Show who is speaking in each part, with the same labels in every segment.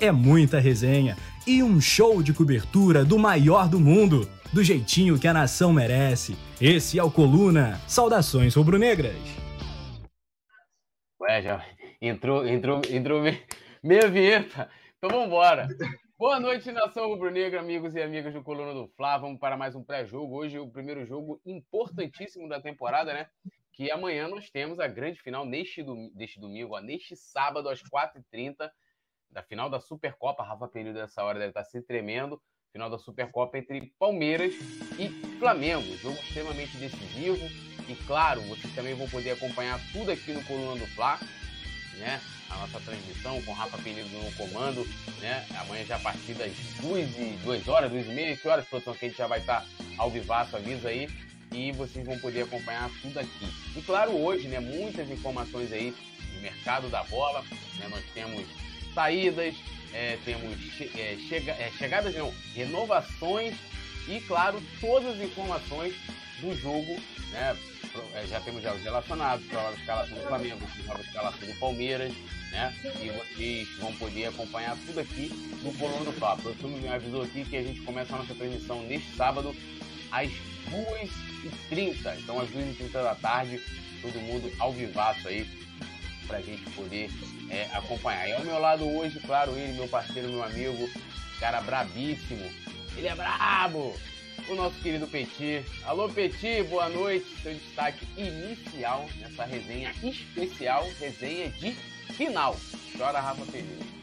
Speaker 1: É muita resenha e um show de cobertura do maior do mundo do jeitinho que a nação merece. Esse é o Coluna. Saudações rubro-negras.
Speaker 2: Ué, já entrou, entrou, entrou meia vinheta. Então vamos embora. Boa noite, nação rubro-negra, amigos e amigas do Coluna do Fla. Vamos para mais um pré-jogo. Hoje o primeiro jogo importantíssimo da temporada, né? Que amanhã nós temos a grande final neste, dom neste domingo, ó, neste sábado às 4h30, da final da Supercopa. Rafa Período dessa hora deve estar se tremendo final da Supercopa entre Palmeiras e Flamengo. Jogo extremamente decisivo. E claro, vocês também vão poder acompanhar tudo aqui no Coluna do Fla, né? A nossa transmissão com Rafa Penido no comando, né? Amanhã já a partir das 2, e, 2 horas, 2 e meia, que horas, produção, que a gente já vai estar ao vivaço, avisa aí. E vocês vão poder acompanhar tudo aqui. E claro, hoje, né? Muitas informações aí do mercado da bola, né? Nós temos saídas, é, temos che é, chega é, chegadas, não, renovações e, claro, todas as informações do jogo, né? É, já temos já os relacionados, a escalação do Flamengo, a escalação do Palmeiras, né? E vocês vão poder acompanhar tudo aqui no Coluna do Fla. O professor me avisou aqui que a gente começa a nossa transmissão neste sábado às 2h30. Então, às 2h30 da tarde, todo mundo ao vivaço aí, pra gente poder é, acompanhar. E ao meu lado hoje, claro, ele, meu parceiro, meu amigo, cara brabíssimo. Ele é brabo! O nosso querido Petit. Alô, Petit, boa noite. Seu destaque inicial nessa resenha especial, resenha de final. Chora, Rafa Feliz.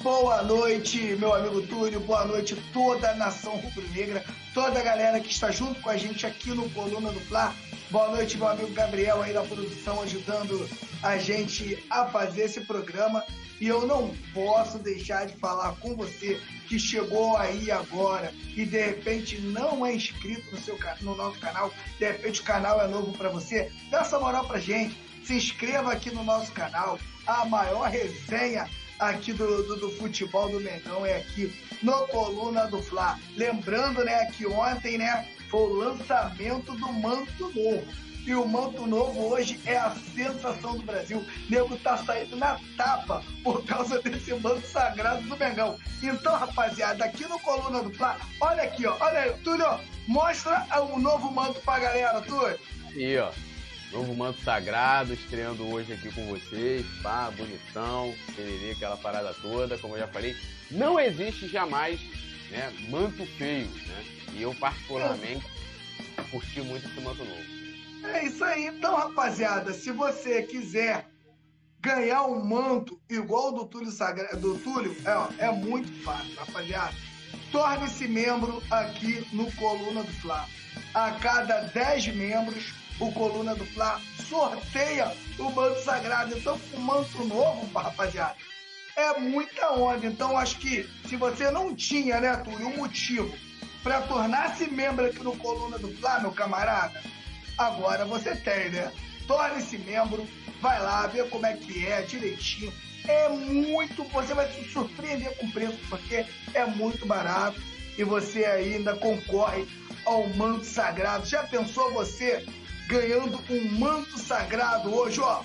Speaker 3: Boa noite, meu amigo Túlio. Boa noite, toda a nação rubro-negra, toda a galera que está junto com a gente aqui no Coluna do Fla. Boa noite, meu amigo Gabriel aí da produção, ajudando a gente a fazer esse programa. E eu não posso deixar de falar com você que chegou aí agora e de repente não é inscrito no, seu, no nosso canal, de repente o canal é novo para você, dá essa moral pra gente. Se inscreva aqui no nosso canal. A maior resenha aqui do, do, do, futebol do Mengão é aqui no Coluna do Fla. Lembrando, né, que ontem, né, foi o lançamento do manto novo. E o manto novo hoje é a sensação do Brasil. O nego tá saindo na tapa por causa desse manto sagrado do Mengão. Então, rapaziada, aqui no Coluna do Fla, olha aqui, ó. Olha aí, Túlio, mostra o novo manto pra galera, Túlio.
Speaker 2: Aí, ó. Novo manto sagrado, estreando hoje aqui com vocês. Pá, bonitão, tererê, aquela parada toda, como eu já falei. Não existe jamais né, manto feio, né? E eu, particularmente, curti muito esse manto novo.
Speaker 3: É isso aí. Então, rapaziada, se você quiser ganhar um manto igual do Túlio, Sagra... do Túlio é, é muito fácil, rapaziada. Torne-se membro aqui no Coluna do Fla. A cada 10 membros, o Coluna do Fla sorteia o manto sagrado. Então, o manto novo, rapaziada, é muita onda. Então, acho que se você não tinha, né, Túlio, um motivo para tornar-se membro aqui no Coluna do Fla, meu camarada, agora você tem, né? Torne-se membro, vai lá, vê como é que é direitinho. É muito, você vai se surpreender com o preço, porque é muito barato e você ainda concorre ao manto sagrado. Já pensou você ganhando um manto sagrado hoje, ó?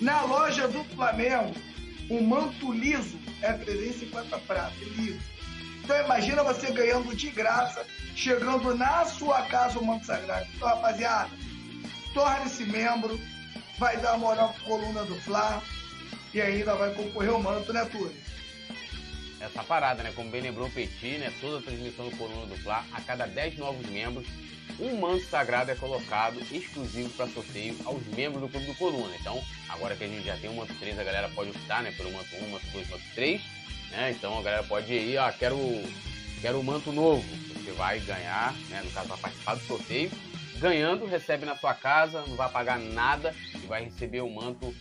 Speaker 3: Na loja do Flamengo, o manto liso é 350 pratos, liso então imagina você ganhando de graça, chegando na sua casa o manto sagrado. Então, rapaziada, torne-se membro, vai dar moral pro coluna do Fla e ainda vai concorrer o manto, né, Túlio?
Speaker 2: Essa parada, né? Como bem lembrou o Petit, né? Toda a transmissão do Coluna do Fla, a cada 10 novos membros, um manto sagrado é colocado exclusivo para sorteio aos membros do Clube do Coluna. Então, agora que a gente já tem o manto 3, a galera pode optar, né? Pelo manto 1, manto 2, manto 3 né? Então a galera pode ir, ah, quero, quero o manto novo. Você vai ganhar, né? no caso, vai participar do sorteio. Ganhando, recebe na sua casa, não vai pagar nada e vai receber o manto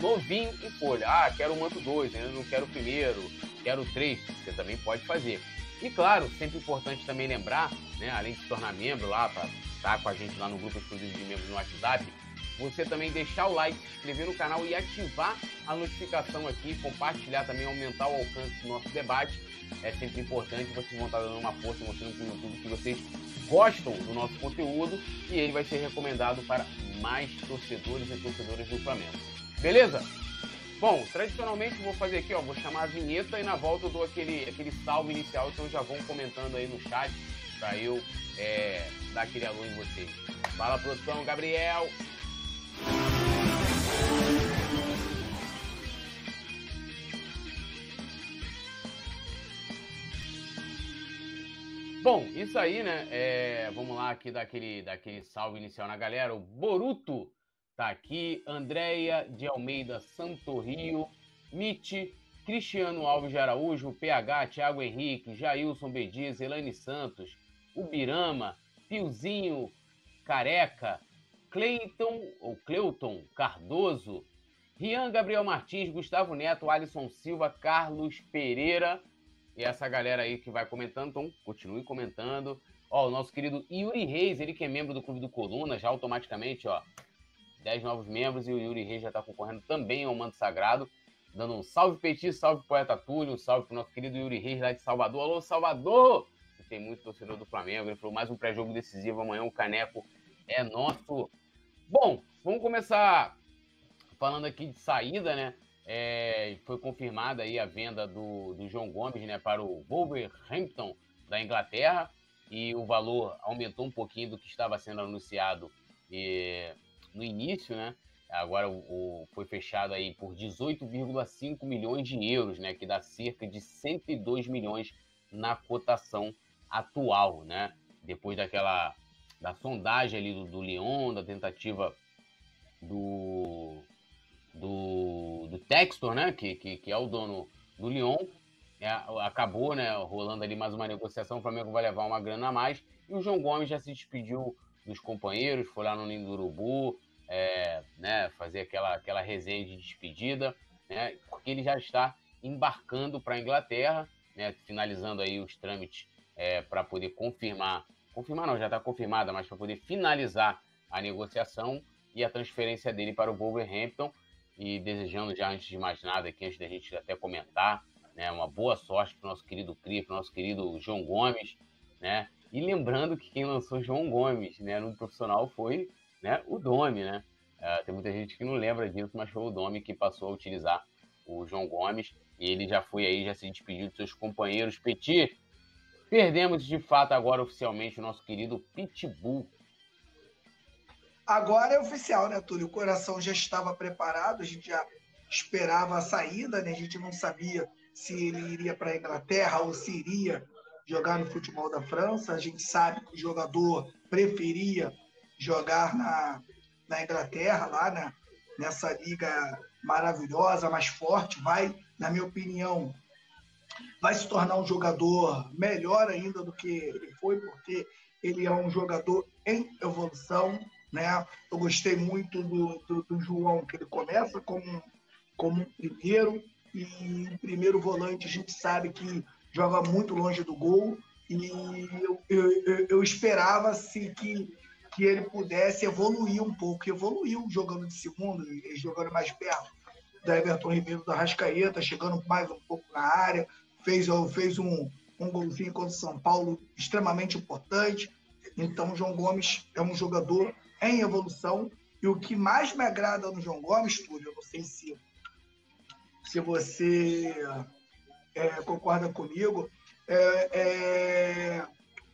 Speaker 2: novinho em folha. Ah, quero o manto 2, ainda não quero o primeiro, quero o 3. Você também pode fazer. E claro, sempre importante também lembrar, né, além de se tornar membro lá para tá com a gente lá no grupo exclusivo de membros no WhatsApp, você também deixar o like, se inscrever no canal e ativar a notificação aqui, compartilhar também, aumentar o alcance do nosso debate. É sempre importante vocês vão estar dando uma força, mostrando para o YouTube que vocês gostam do nosso conteúdo e ele vai ser recomendado para mais torcedores e torcedoras do Flamengo. Beleza? Bom, tradicionalmente vou fazer aqui, ó, vou chamar a vinheta e na volta eu dou aquele, aquele salve inicial, então já vão comentando aí no chat para eu é, dar aquele alô em vocês. Fala produção, Gabriel! Bom, isso aí, né? É, vamos lá aqui daquele, daquele salve inicial na galera. O Boruto tá aqui, Andréia de Almeida Santorrio, Mite, Cristiano Alves de Araújo, PH, Thiago Henrique, Jailson Bediz, Elaine Santos, Ubirama, Piozinho Careca, Cleiton, ou Cleuton Cardoso, Rian Gabriel Martins, Gustavo Neto, Alisson Silva, Carlos Pereira e essa galera aí que vai comentando, então continue comentando. Ó, o nosso querido Yuri Reis, ele que é membro do Clube do Coluna, já automaticamente, ó, 10 novos membros e o Yuri Reis já está concorrendo também ao Manto Sagrado. Dando um salve Petit, salve Poeta Túlio, um salve pro nosso querido Yuri Reis lá de Salvador. Alô, Salvador! Que tem muito torcedor do Flamengo. Ele falou mais um pré-jogo decisivo amanhã. O Caneco é nosso. Bom, vamos começar falando aqui de saída, né? É, foi confirmada aí a venda do, do João Gomes né, para o Wolverhampton da Inglaterra e o valor aumentou um pouquinho do que estava sendo anunciado e, no início, né? Agora o, o foi fechado aí por 18,5 milhões de euros, né? Que dá cerca de 102 milhões na cotação atual, né? Depois daquela da sondagem ali do, do Lyon, da tentativa do do, do Textor, né? Que, que, que é o dono do Lyon, é, acabou, né? Rolando ali mais uma negociação, o Flamengo vai levar uma grana a mais e o João Gomes já se despediu dos companheiros, foi lá no Ninho do Urubu, é, né, fazer aquela, aquela resenha de despedida, né, porque ele já está embarcando para a Inglaterra, né, finalizando aí os trâmites é, para poder confirmar, confirmar não, já está confirmada, mas para poder finalizar a negociação e a transferência dele para o Wolverhampton. E desejando já antes de mais nada aqui, antes da gente até comentar, né, uma boa sorte para o nosso querido Cri, para o nosso querido João Gomes, né, e lembrando que quem lançou João Gomes né, no profissional foi né, o Domi, né? Uh, tem muita gente que não lembra disso, mas foi o Domi que passou a utilizar o João Gomes e ele já foi aí, já se despediu de seus companheiros. Petit, perdemos de fato agora oficialmente o nosso querido Pitbull.
Speaker 3: Agora é oficial, né, Túlio? O coração já estava preparado, a gente já esperava a saída, né? A gente não sabia se ele iria para a Inglaterra ou se iria jogar no futebol da França. A gente sabe que o jogador preferia jogar na, na Inglaterra, lá na, nessa liga maravilhosa, mais forte, vai, na minha opinião, vai se tornar um jogador melhor ainda do que ele foi, porque ele é um jogador em evolução. Né? Eu gostei muito do, do, do João, que ele começa como, como primeiro, e primeiro volante a gente sabe que joga muito longe do gol, e eu, eu, eu esperava assim, que que ele pudesse evoluir um pouco. Evoluiu jogando de segundo, jogando mais perto da Everton Ribeiro da Rascaeta, chegando mais um pouco na área, fez, fez um, um golzinho contra o São Paulo extremamente importante. Então, o João Gomes é um jogador em evolução. E o que mais me agrada no João Gomes, Túlio, eu não sei se, se você é, concorda comigo, é, é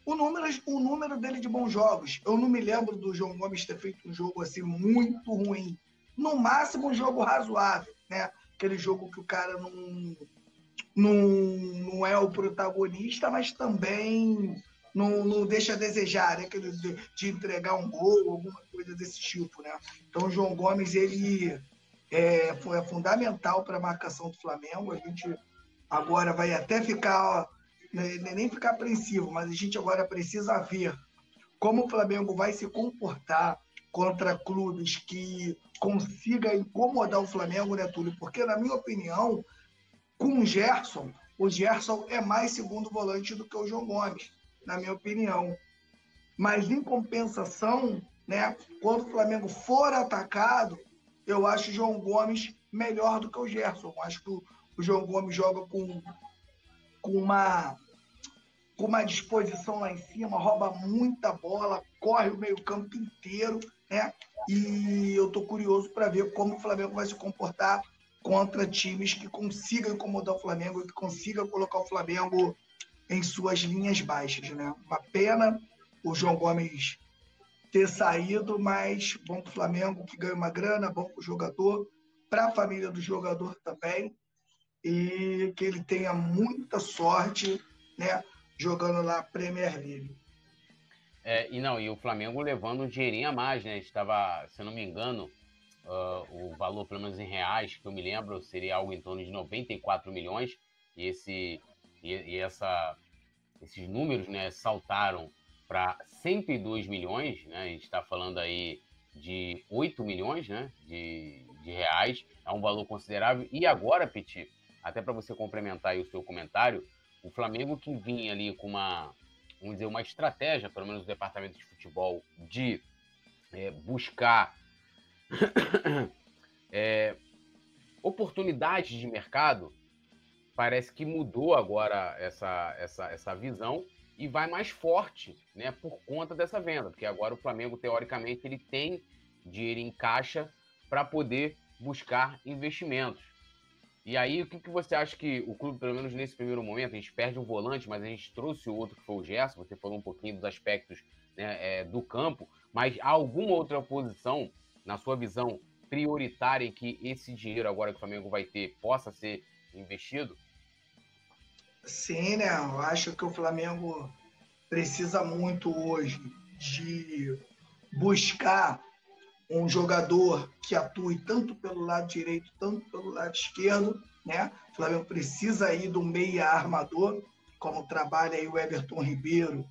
Speaker 3: o número, o número dele de bons jogos. Eu não me lembro do João Gomes ter feito um jogo assim muito ruim. No máximo, um jogo razoável, né? Aquele jogo que o cara não, não, não é o protagonista, mas também não, não deixa a desejar, né? Aquele de, de entregar um gol, alguma coisa desse tipo, né? Então, o João Gomes, ele é, foi fundamental para a marcação do Flamengo. A gente agora vai até ficar né, nem ficar apreensivo, mas a gente agora precisa ver como o Flamengo vai se comportar contra clubes que consiga incomodar o Flamengo, né, Túlio? Porque, na minha opinião, com o Gerson, o Gerson é mais segundo volante do que o João Gomes, na minha opinião. Mas em compensação, né, quando o Flamengo for atacado, eu acho o João Gomes melhor do que o Gerson. Eu acho que o, o João Gomes joga com, com uma com uma disposição lá em cima, rouba muita bola, corre o meio-campo inteiro, né? E eu tô curioso para ver como o Flamengo vai se comportar contra times que consigam incomodar o Flamengo que consigam colocar o Flamengo em suas linhas baixas, né? Uma pena o João Gomes ter saído, mas bom para o Flamengo que ganha uma grana, bom para o jogador, para a família do jogador também, e que ele tenha muita sorte, né? Jogando lá Premier League.
Speaker 2: É, e não, e o Flamengo levando um dinheirinho a mais, né? Estava, se eu não me engano, uh, o valor, pelo menos em reais, que eu me lembro, seria algo em torno de 94 milhões. E, esse, e, e essa, esses números né, saltaram para 102 milhões, né? A gente está falando aí de 8 milhões né, de, de reais, é um valor considerável. E agora, Petit, até para você complementar o seu comentário, o Flamengo que vinha ali com uma, vamos dizer, uma estratégia, pelo menos o departamento de futebol, de é, buscar é, oportunidades de mercado, parece que mudou agora essa, essa, essa visão e vai mais forte, né, por conta dessa venda, porque agora o Flamengo teoricamente ele tem dinheiro em caixa para poder buscar investimentos. E aí, o que, que você acha que o clube, pelo menos nesse primeiro momento, a gente perde um volante, mas a gente trouxe o outro que foi o Gerson, você falou um pouquinho dos aspectos né, é, do campo, mas há alguma outra posição, na sua visão, prioritária em que esse dinheiro agora que o Flamengo vai ter possa ser investido?
Speaker 3: Sim, né? Eu acho que o Flamengo precisa muito hoje de buscar um jogador que atue tanto pelo lado direito, tanto pelo lado esquerdo, né? O Flamengo precisa aí do meia armador, como trabalha aí o Everton Ribeiro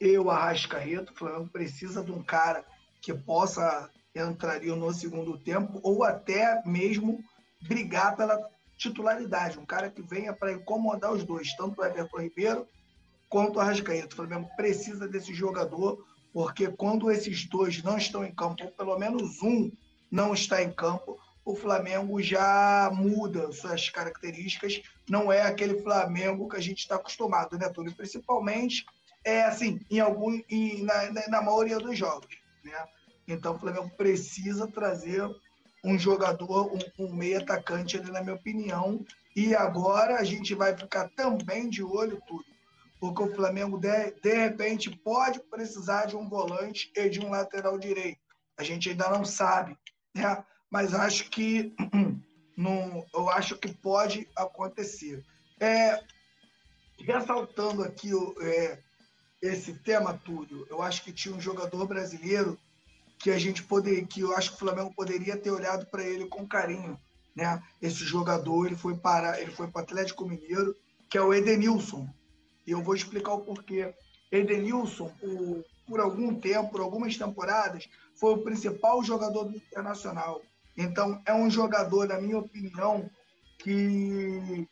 Speaker 3: e o Arrascaeta. O Flamengo precisa de um cara que possa entrar no segundo tempo ou até mesmo brigar pela titularidade, um cara que venha para incomodar os dois, tanto o Everton Ribeiro quanto o Arrascaeta. O Flamengo precisa desse jogador, porque quando esses dois não estão em campo, ou pelo menos um não está em campo, o Flamengo já muda suas características, não é aquele Flamengo que a gente está acostumado, né, Túlio? Principalmente, é assim, em algum, em, na, na maioria dos jogos, né? Então o Flamengo precisa trazer um jogador, um, um meio atacante ali, na minha opinião. E agora a gente vai ficar também de olho tudo. Porque o Flamengo, de, de repente, pode precisar de um volante e de um lateral direito. A gente ainda não sabe, né? Mas acho que não, eu acho que pode acontecer. É, ressaltando aqui é, esse tema, Túlio, eu acho que tinha um jogador brasileiro que a gente poder, que eu acho que o Flamengo poderia ter olhado para ele com carinho, né? Esse jogador, ele foi para, ele foi para o Atlético Mineiro, que é o Edenilson. E eu vou explicar o porquê. Edenilson, o, por algum tempo, por algumas temporadas, foi o principal jogador do Internacional. Então, é um jogador, na minha opinião, que,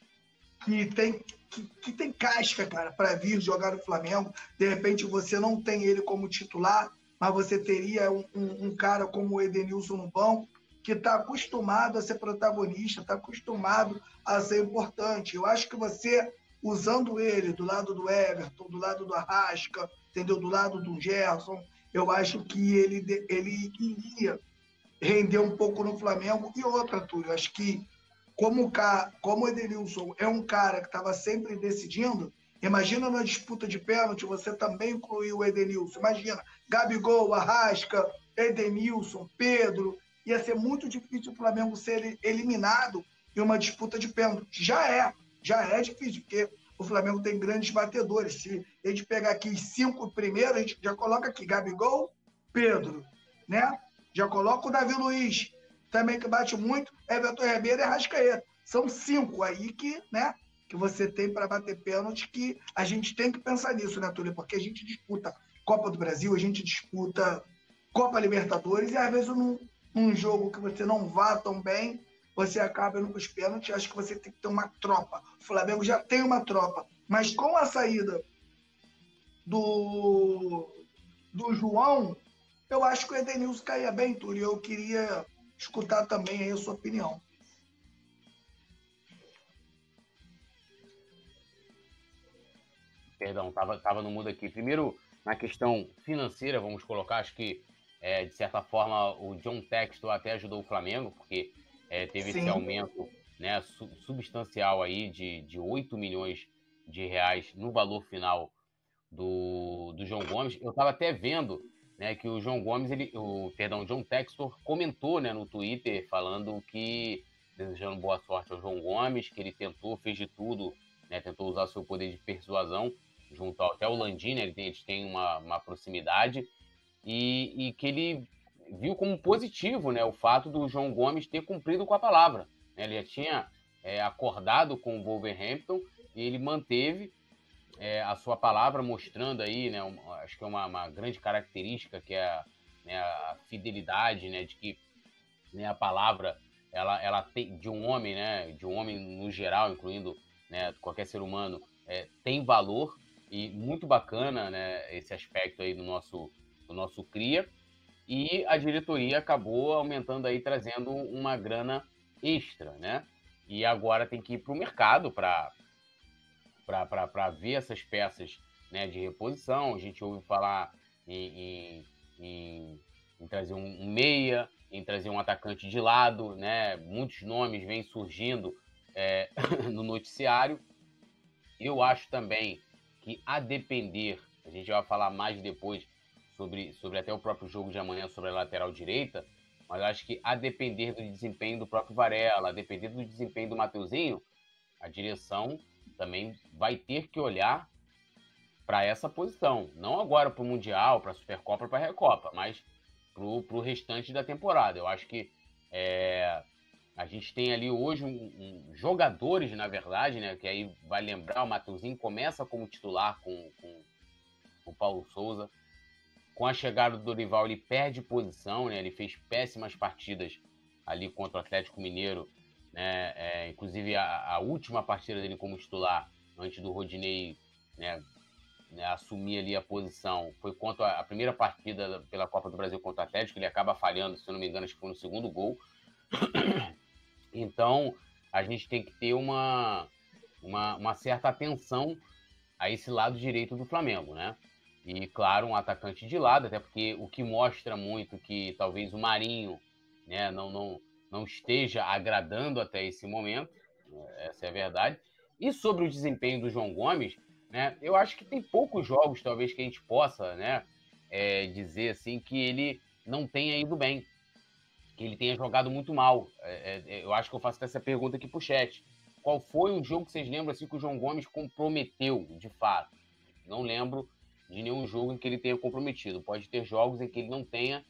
Speaker 3: que tem que, que, tem casca, cara, para vir jogar no Flamengo. De repente você não tem ele como titular, mas você teria um, um, um cara como o Edenilson no banco, que está acostumado a ser protagonista, está acostumado a ser importante. Eu acho que você, usando ele do lado do Everton, do lado do Arrasca, entendeu? do lado do Gerson, eu acho que ele, ele iria render um pouco no Flamengo. E outra, Túlio, acho que como, o Edenilson é um cara que estava sempre decidindo, Imagina na disputa de pênalti você também incluir o Edenilson. Imagina, Gabigol, Arrasca, Edenilson, Pedro. Ia ser muito difícil o Flamengo ser eliminado em uma disputa de pênalti. Já é, já é difícil, porque o Flamengo tem grandes batedores. Se a gente pegar aqui os cinco primeiros, a gente já coloca aqui Gabigol, Pedro, né? Já coloca o Davi Luiz, também que bate muito, Everton Ribeiro e Arrascaeta. São cinco aí que, né? que você tem para bater pênalti, que a gente tem que pensar nisso, né, Túlio? Porque a gente disputa Copa do Brasil, a gente disputa Copa Libertadores, e às vezes num, num jogo que você não vá tão bem, você acaba indo para os pênaltis. Acho que você tem que ter uma tropa. O Flamengo já tem uma tropa, mas com a saída do, do João, eu acho que o Edenilson caía bem, Túlio. Eu queria escutar também aí a sua opinião.
Speaker 2: Perdão, tava, tava no mudo aqui. Primeiro, na questão financeira, vamos colocar, acho que, é, de certa forma, o John Textor até ajudou o Flamengo, porque é, teve Sim. esse aumento né, substancial aí de, de 8 milhões de reais no valor final do, do João Gomes. Eu estava até vendo né, que o João Gomes, ele, o, perdão, John Textor comentou né, no Twitter falando que, desejando boa sorte ao João Gomes, que ele tentou, fez de tudo, né, tentou usar seu poder de persuasão junto ao, até o ele tem, eles têm uma, uma proximidade, e, e, que ele viu como positivo né, o fato do João Gomes ter cumprido com a palavra. Né? Ele já tinha é, acordado com o Wolverhampton e ele manteve é, a sua palavra, mostrando aí, né, acho que é uma, uma, grande característica que é a, né, a fidelidade, né, de que né, a palavra ela, ela tem, de um homem, né, de um homem no geral, incluindo né, qualquer ser humano, é, tem valor e muito bacana, né, esse aspecto aí do nosso, do nosso cria. E a diretoria acabou aumentando aí, trazendo uma grana extra, né? E agora tem que ir para o mercado para ver essas peças né, de reposição. A gente ouve falar em, em, em, em trazer um, meia, em trazer um atacante de lado, né? Muitos nomes vêm surgindo é, no noticiário. Eu acho também que a depender, a gente vai falar mais depois sobre, sobre até o próprio jogo de amanhã sobre a lateral direita, mas acho que a depender do desempenho do próprio Varela, a depender do desempenho do Mateuzinho, a direção também vai ter que olhar para essa posição. Não agora para o Mundial, para a Supercopa, para a Recopa, mas para o restante da temporada. Eu acho que é, a gente tem ali hoje um, um, jogadores, na verdade, né? Que aí vai lembrar, o Mateuzinho começa como titular com, com, com o Paulo Souza. Com a chegada do Dorival, ele perde posição, né? Ele fez péssimas partidas ali contra o Atlético Mineiro, né? É, inclusive a, a, última partida dele como titular, antes do Rodinei né, né, assumir ali a posição, foi contra a, primeira partida pela Copa do Brasil contra o Atlético, ele acaba falhando, se não me engano, acho que foi no segundo gol. Então, a gente tem que ter uma, uma, uma certa atenção a esse lado direito do Flamengo, né? E, claro, um atacante de lado, até porque o que mostra muito que talvez o Marinho né, não, não, não esteja agradando até esse momento, essa é a verdade. E sobre o desempenho do João Gomes, né, eu acho que tem poucos jogos, talvez, que a gente possa né, é, dizer assim que ele não tenha ido bem, que ele tenha jogado muito mal. É, é, eu acho que eu faço essa pergunta aqui pro chat. Qual foi um jogo que vocês lembram assim que o João Gomes comprometeu, de fato? Não lembro de nenhum jogo em que ele tenha comprometido. Pode ter jogos em que ele não tenha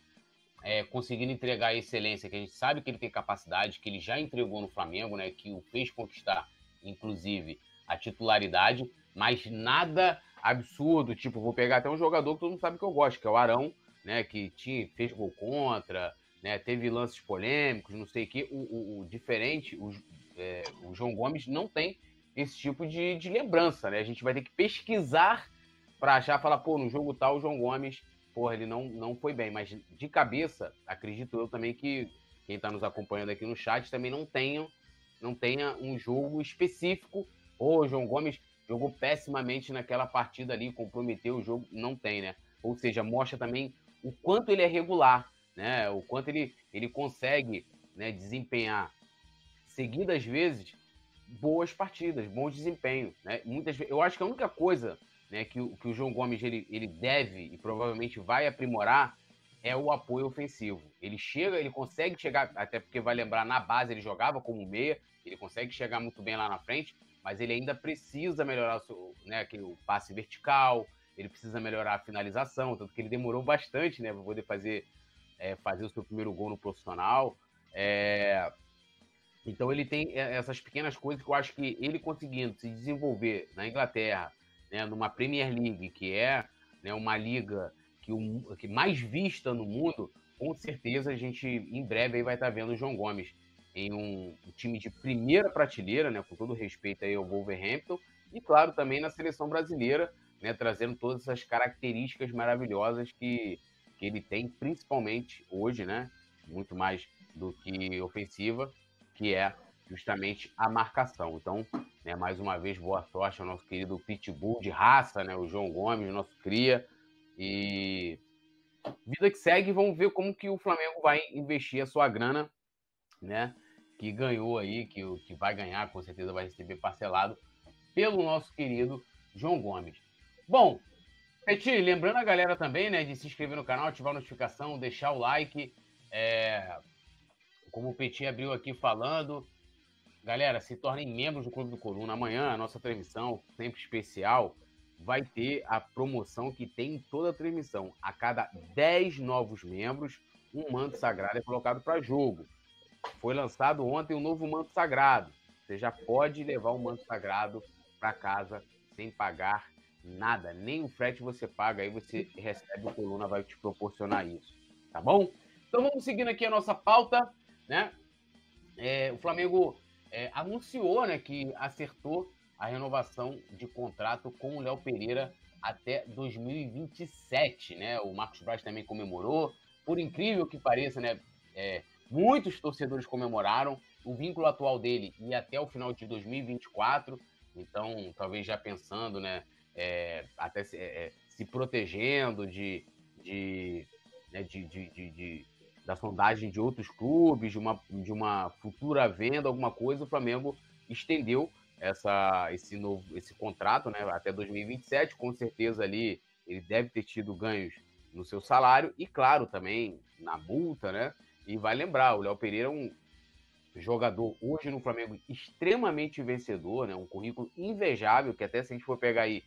Speaker 2: é, conseguido entregar a excelência, que a gente sabe que ele tem capacidade, que ele já entregou no Flamengo, né, que o fez conquistar, inclusive, a titularidade, mas nada absurdo, tipo, vou pegar até um jogador que todo mundo sabe que eu gosto, que é o Arão, né, que tinha, fez gol contra, né, teve lances polêmicos, não sei o que, o, o, o diferente, o, é, o João Gomes não tem esse tipo de, de lembrança, né, a gente vai ter que pesquisar para achar, falar, pô, no jogo tal, o João Gomes, porra, ele não, não foi bem. Mas de cabeça, acredito eu também que quem está nos acompanhando aqui no chat também não tenha, não tenha um jogo específico. Ou o João Gomes jogou pessimamente naquela partida ali, comprometeu o jogo. Não tem, né? Ou seja, mostra também o quanto ele é regular, né? O quanto ele, ele consegue né, desempenhar seguidas vezes boas partidas, bons desempenho, né? Muitas eu acho que a única coisa né, que, o, que o João Gomes ele, ele deve e provavelmente vai aprimorar é o apoio ofensivo. Ele chega, ele consegue chegar, até porque vai lembrar, na base ele jogava como meia, ele consegue chegar muito bem lá na frente, mas ele ainda precisa melhorar o, seu, né, aquele, o passe vertical, ele precisa melhorar a finalização, tanto que ele demorou bastante né, para poder fazer, é, fazer o seu primeiro gol no profissional. É... Então ele tem é, essas pequenas coisas que eu acho que ele conseguindo se desenvolver na Inglaterra, né, numa Premier League, que é né, uma liga que, que mais vista no mundo, com certeza a gente em breve vai estar vendo o João Gomes em um, um, time de primeira prateleira, né, com todo respeito aí ao Wolverhampton, e claro também na seleção brasileira, né, trazendo todas essas características maravilhosas que, que ele tem, principalmente hoje, né, muito mais do que ofensiva, que é justamente a marcação. Então, né, mais uma vez, boa sorte ao nosso querido Pitbull de raça, né, o João Gomes, nosso cria. E vida que segue, vamos ver como que o Flamengo vai investir a sua grana, né, que ganhou aí, que, que vai ganhar, com certeza vai receber parcelado, pelo nosso querido João Gomes. Bom, Peti, lembrando a galera também, né, de se inscrever no canal, ativar a notificação, deixar o like. É... Como o Petit abriu aqui falando, galera, se tornem membros do Clube do Coluna. Amanhã, a nossa transmissão, sempre especial, vai ter a promoção que tem em toda a transmissão. A cada 10 novos membros, um manto sagrado é colocado para jogo. Foi lançado ontem um novo manto sagrado. Você já pode levar o manto sagrado para casa sem pagar nada, nem o frete você paga, aí você recebe o Coluna, vai te proporcionar isso, tá bom? Então vamos seguindo aqui a nossa pauta, né? É, o Flamengo é, anunciou, né, que acertou a renovação de contrato com o Léo Pereira até 2027, né? O Marcos Braz também comemorou. Por incrível que pareça, né? É, muitos torcedores comemoraram. O vínculo atual dele ia até o final de 2024. Então, talvez já pensando, né? é, até se, é, se, protegendo de, de, né, de, de, de, da sondagem de outros clubes, de uma, de uma futura venda, alguma coisa, o Flamengo estendeu essa, esse, novo, esse contrato né, até 2027. Com certeza ali ele deve ter tido ganhos no seu salário e, claro, também na multa, né? E vai lembrar, o Léo Pereira é um jogador hoje no Flamengo extremamente vencedor, né? Um currículo invejável, que até se a gente for pegar aí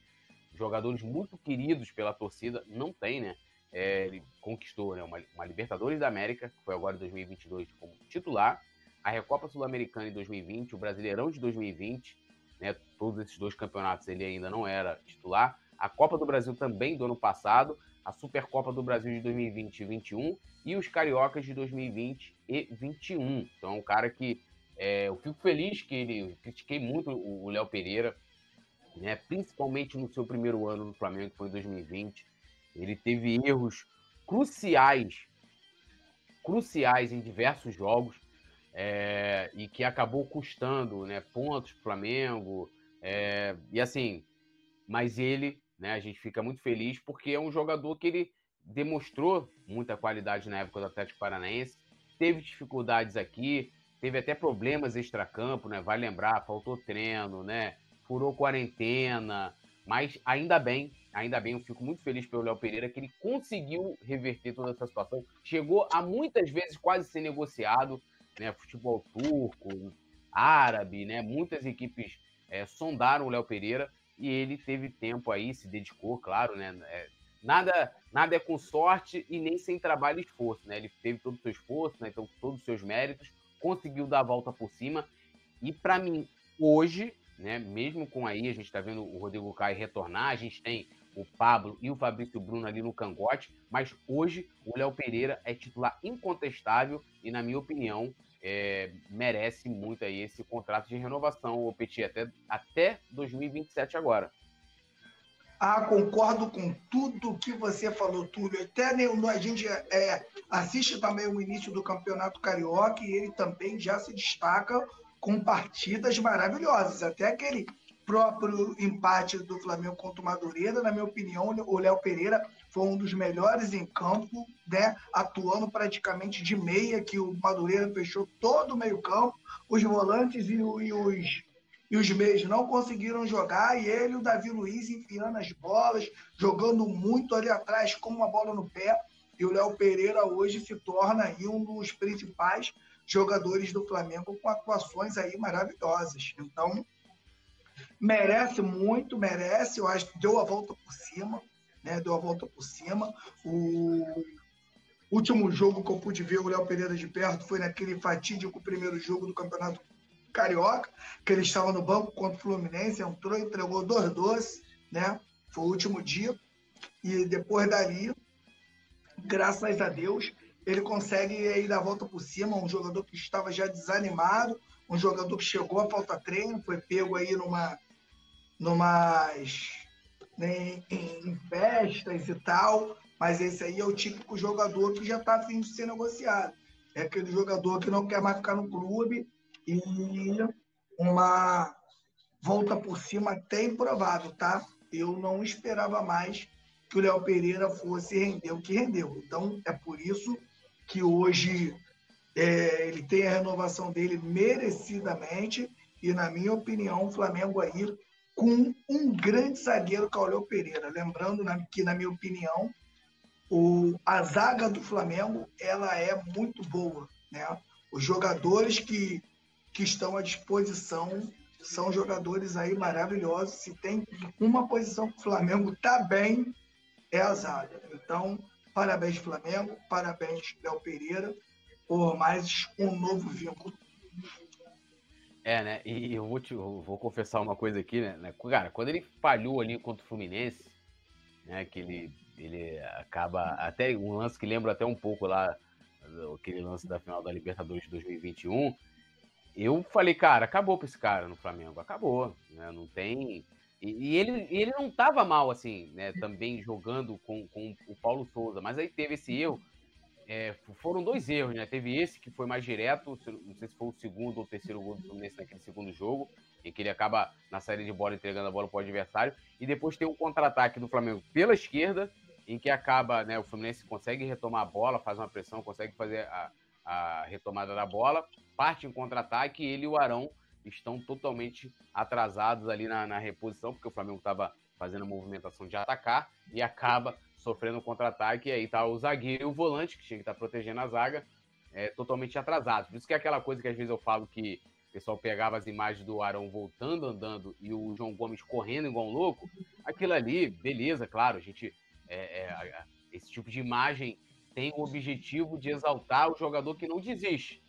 Speaker 2: jogadores muito queridos pela torcida, não tem, né? É, ele conquistou né, uma, uma, Libertadores da América, que foi agora em 2022 como titular, a Recopa Sul-Americana em 2020, o Brasileirão de 2020, né, todos esses dois campeonatos ele ainda não era titular, a Copa do Brasil também do ano passado, a Supercopa do Brasil de 2020 e 2021 e os Cariocas de 2020 e 2021. Então é um cara que é, eu fico feliz que ele, critiquei muito o Léo Pereira, né? principalmente no seu primeiro ano no Flamengo, que foi em 2020. Ele teve erros cruciais, cruciais em diversos jogos, é, e que acabou custando né, pontos para Flamengo. É, e assim, mas ele, né, a gente fica muito feliz porque é um jogador que ele demonstrou muita qualidade na época do Atlético Paranaense, teve dificuldades aqui, teve até problemas extracampo, né? Vai lembrar, faltou treino, né? furou quarentena, mas ainda bem, ainda bem, eu fico muito feliz pelo Léo Pereira que ele conseguiu reverter toda essa situação. Chegou a muitas vezes quase ser negociado, né? Futebol turco, árabe, né? Muitas equipes é, sondaram o Léo Pereira e ele teve tempo aí, se dedicou, claro, né? É, nada, nada é com sorte e nem sem trabalho e esforço, né? Ele teve todo o seu esforço, né? Então todos os seus méritos, conseguiu dar a volta por cima e para mim hoje né? Mesmo com aí, a gente está vendo o Rodrigo Caio retornar, a gente tem o Pablo e o Fabrício Bruno ali no cangote, mas hoje o Léo Pereira é titular incontestável e, na minha opinião, é, merece muito aí esse contrato de renovação, o Petit, até, até 2027 agora.
Speaker 3: Ah, concordo com tudo que você falou, Túlio. Até a gente é, assiste também o início do Campeonato Carioca e ele também já se destaca com partidas maravilhosas. Até aquele próprio empate do Flamengo contra o Madureira, na minha opinião, o Léo Pereira foi um dos melhores em campo, né? atuando praticamente de meia, que o Madureira fechou todo o meio-campo, os volantes e, e, os, e os meios não conseguiram jogar, e ele o Davi Luiz enfiando as bolas, jogando muito ali atrás com uma bola no pé, e o Léo Pereira hoje se torna aí um dos principais jogadores do Flamengo com atuações aí maravilhosas. Então, merece muito, merece. Eu acho que deu a volta por cima, né? Deu a volta por cima. O último jogo que eu pude ver o Léo Pereira de perto foi naquele fatídico primeiro jogo do Campeonato Carioca, que ele estava no banco contra o Fluminense, entrou, entregou dois doces, né? Foi o último dia. E depois dali, graças a Deus, ele consegue aí dar a volta por cima, um jogador que estava já desanimado, um jogador que chegou a falta treino, foi pego aí numa, numas, nem em festas e tal, mas esse aí é o típico jogador que já está afim de ser negociado. É aquele jogador que não quer mais ficar no clube e uma volta por cima até improvável, tá? Eu não esperava mais que o Léo Pereira fosse render o que rendeu. Então, é por isso que hoje é, ele tem a renovação dele merecidamente e, na minha opinião, o Flamengo aí com um grande zagueiro que Pereira. Lembrando que, na minha opinião, o, a zaga do Flamengo ela é muito boa. Né? Os jogadores que, que estão à disposição são jogadores aí maravilhosos. Se tem uma posição que o Flamengo está bem, é a zaga. Então, parabéns, Flamengo, parabéns, Léo Pereira, por mais um novo vínculo.
Speaker 2: É, né? E eu vou, te, eu vou confessar uma coisa aqui, né? Cara, quando ele falhou ali contra o Fluminense, né? Que ele, ele acaba. Até um lance que lembra até um pouco lá, aquele lance da final da Libertadores de 2021. Eu falei, cara, acabou pra esse cara no Flamengo. Acabou. Né? Não tem. E, e ele, ele não tava mal, assim, né? Também jogando com, com o Paulo Souza. Mas aí teve esse erro é, foram dois erros, né? Teve esse que foi mais direto, não sei se foi o segundo ou o terceiro gol do Fluminense naquele segundo jogo, em que ele acaba na saída de bola entregando a bola para o adversário, e depois tem um contra-ataque do Flamengo pela esquerda, em que acaba, né, o Fluminense consegue retomar a bola, faz uma pressão, consegue fazer a, a retomada da bola, parte em contra-ataque, e ele e o Arão estão totalmente atrasados ali na, na reposição, porque o Flamengo estava fazendo a movimentação de atacar e acaba sofrendo contra-ataque, e aí tá o zagueiro e o volante, que tinha que estar tá protegendo a zaga, é, totalmente atrasados. Por isso que é aquela coisa que às vezes eu falo que o pessoal pegava as imagens do Arão voltando, andando, e o João Gomes correndo igual um louco, aquilo ali, beleza, claro, a gente. É, é, esse tipo de imagem tem o objetivo de exaltar o jogador que não desiste.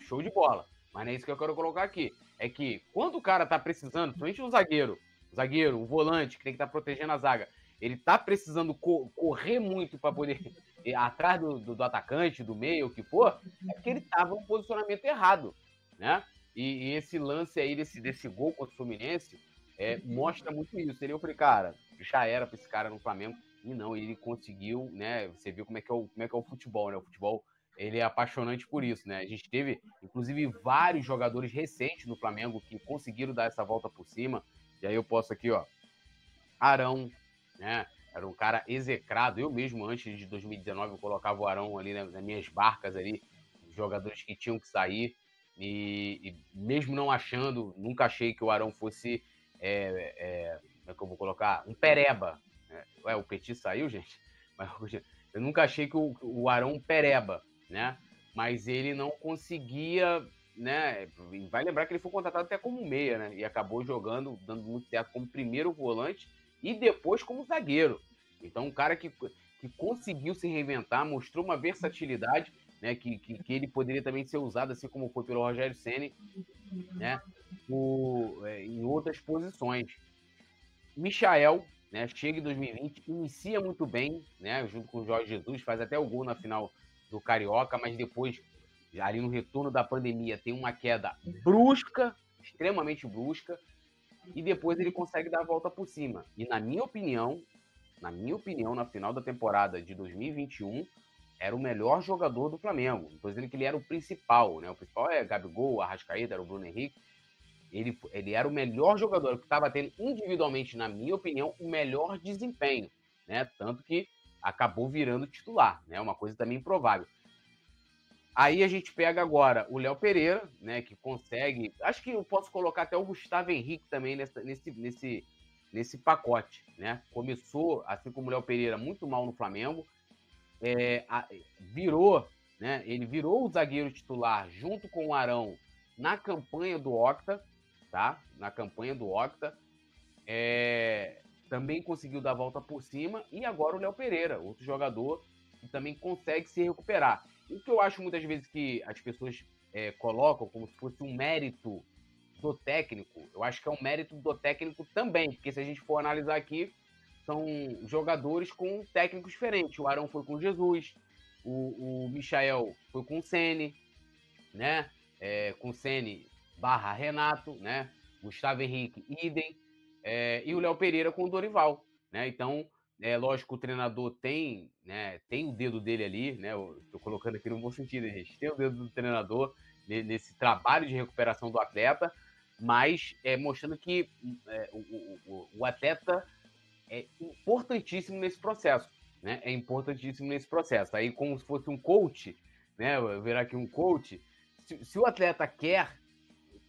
Speaker 2: Show de bola. Mas não é isso que eu quero colocar aqui. É que quando o cara tá precisando, principalmente o zagueiro, o zagueiro, o volante, que tem que estar tá protegendo a zaga, ele tá precisando co correr muito para poder ir atrás do, do, do, atacante, do meio, o que for, é porque ele tava no posicionamento errado, né? E, e, esse lance aí desse, desse gol contra o Fluminense é, mostra muito isso. Ele, eu falei, cara, já era para esse cara no Flamengo. E não, ele conseguiu, né? Você viu como é que é o, como é, que é o futebol, né? O futebol ele é apaixonante por isso, né? A gente teve, inclusive, vários jogadores recentes no Flamengo que conseguiram dar essa volta por cima. E aí eu posso aqui, ó, Arão, né? Era um cara execrado. Eu mesmo, antes de 2019, eu colocava o Arão ali nas minhas barcas ali, jogadores que tinham que sair. E, e mesmo não achando, nunca achei que o Arão fosse, é, é, como é que eu vou colocar? Um pereba. Né? Ué, o Petit saiu, gente? Mas eu nunca achei que o, o Arão pereba, né? Mas ele não conseguia, né? Vai lembrar que ele foi contratado até como meia, né? E acabou jogando, dando muito certo como primeiro volante e depois como zagueiro. Então, um cara que, que conseguiu se reinventar, mostrou uma versatilidade, né, que, que, que ele poderia também ser usado, assim como foi pelo Rogério Ceni, né, é, em outras posições. Michael, né, chega em 2020, inicia muito bem, né, junto com o Jorge Jesus, faz até o gol na final do Carioca, mas depois, ali no retorno da pandemia, tem uma queda brusca, extremamente brusca, e depois ele consegue dar a volta por cima. E na minha opinião, na minha opinião, na final da temporada de 2021, era o melhor jogador do Flamengo. Estou dizendo que ele era o principal, né? O principal é Gabigol, Arrascaeta, era o Bruno Henrique. Ele, ele era o melhor jogador, que estava tendo individualmente, na minha opinião, o melhor desempenho, né? Tanto que acabou virando titular, né? Uma coisa também improvável. Aí a gente pega agora o Léo Pereira, né, que consegue. Acho que eu posso colocar até o Gustavo Henrique também nessa, nesse, nesse, nesse pacote, né? Começou, assim como o Léo Pereira, muito mal no Flamengo, é, a, virou, né? Ele virou o zagueiro titular junto com o Arão na campanha do Octa, tá? Na campanha do Octa. É, também conseguiu dar a volta por cima e agora o Léo Pereira, outro jogador que também consegue se recuperar. O que eu acho muitas vezes que as pessoas é, colocam como se fosse um mérito do técnico, eu acho que é um mérito do técnico também, porque se a gente for analisar aqui, são jogadores com técnicos diferentes. O Arão foi com Jesus, o, o Michael foi com o Sene, né? É, com Sene barra Renato, né? Gustavo Henrique, idem. É, e o Léo Pereira com o Dorival. Né? Então, é lógico, o treinador tem, né, tem o dedo dele ali, né? Estou colocando aqui no bom sentido, gente. Tem o dedo do treinador nesse trabalho de recuperação do atleta, mas é, mostrando que é, o, o, o, atleta é importantíssimo nesse processo, né? É importantíssimo nesse processo. Aí, como se fosse um coach, né? Virar aqui um coach. Se, se o atleta quer,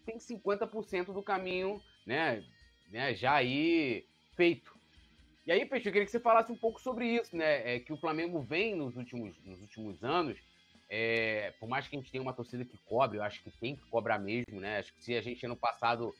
Speaker 2: tem 50% do caminho, né? Né? Já aí feito. E aí, Peixe, eu queria que você falasse um pouco sobre isso, né? É, que o Flamengo vem nos últimos, nos últimos anos, é, por mais que a gente tenha uma torcida que cobre, eu acho que tem que cobrar mesmo, né? Acho que se a gente ano passado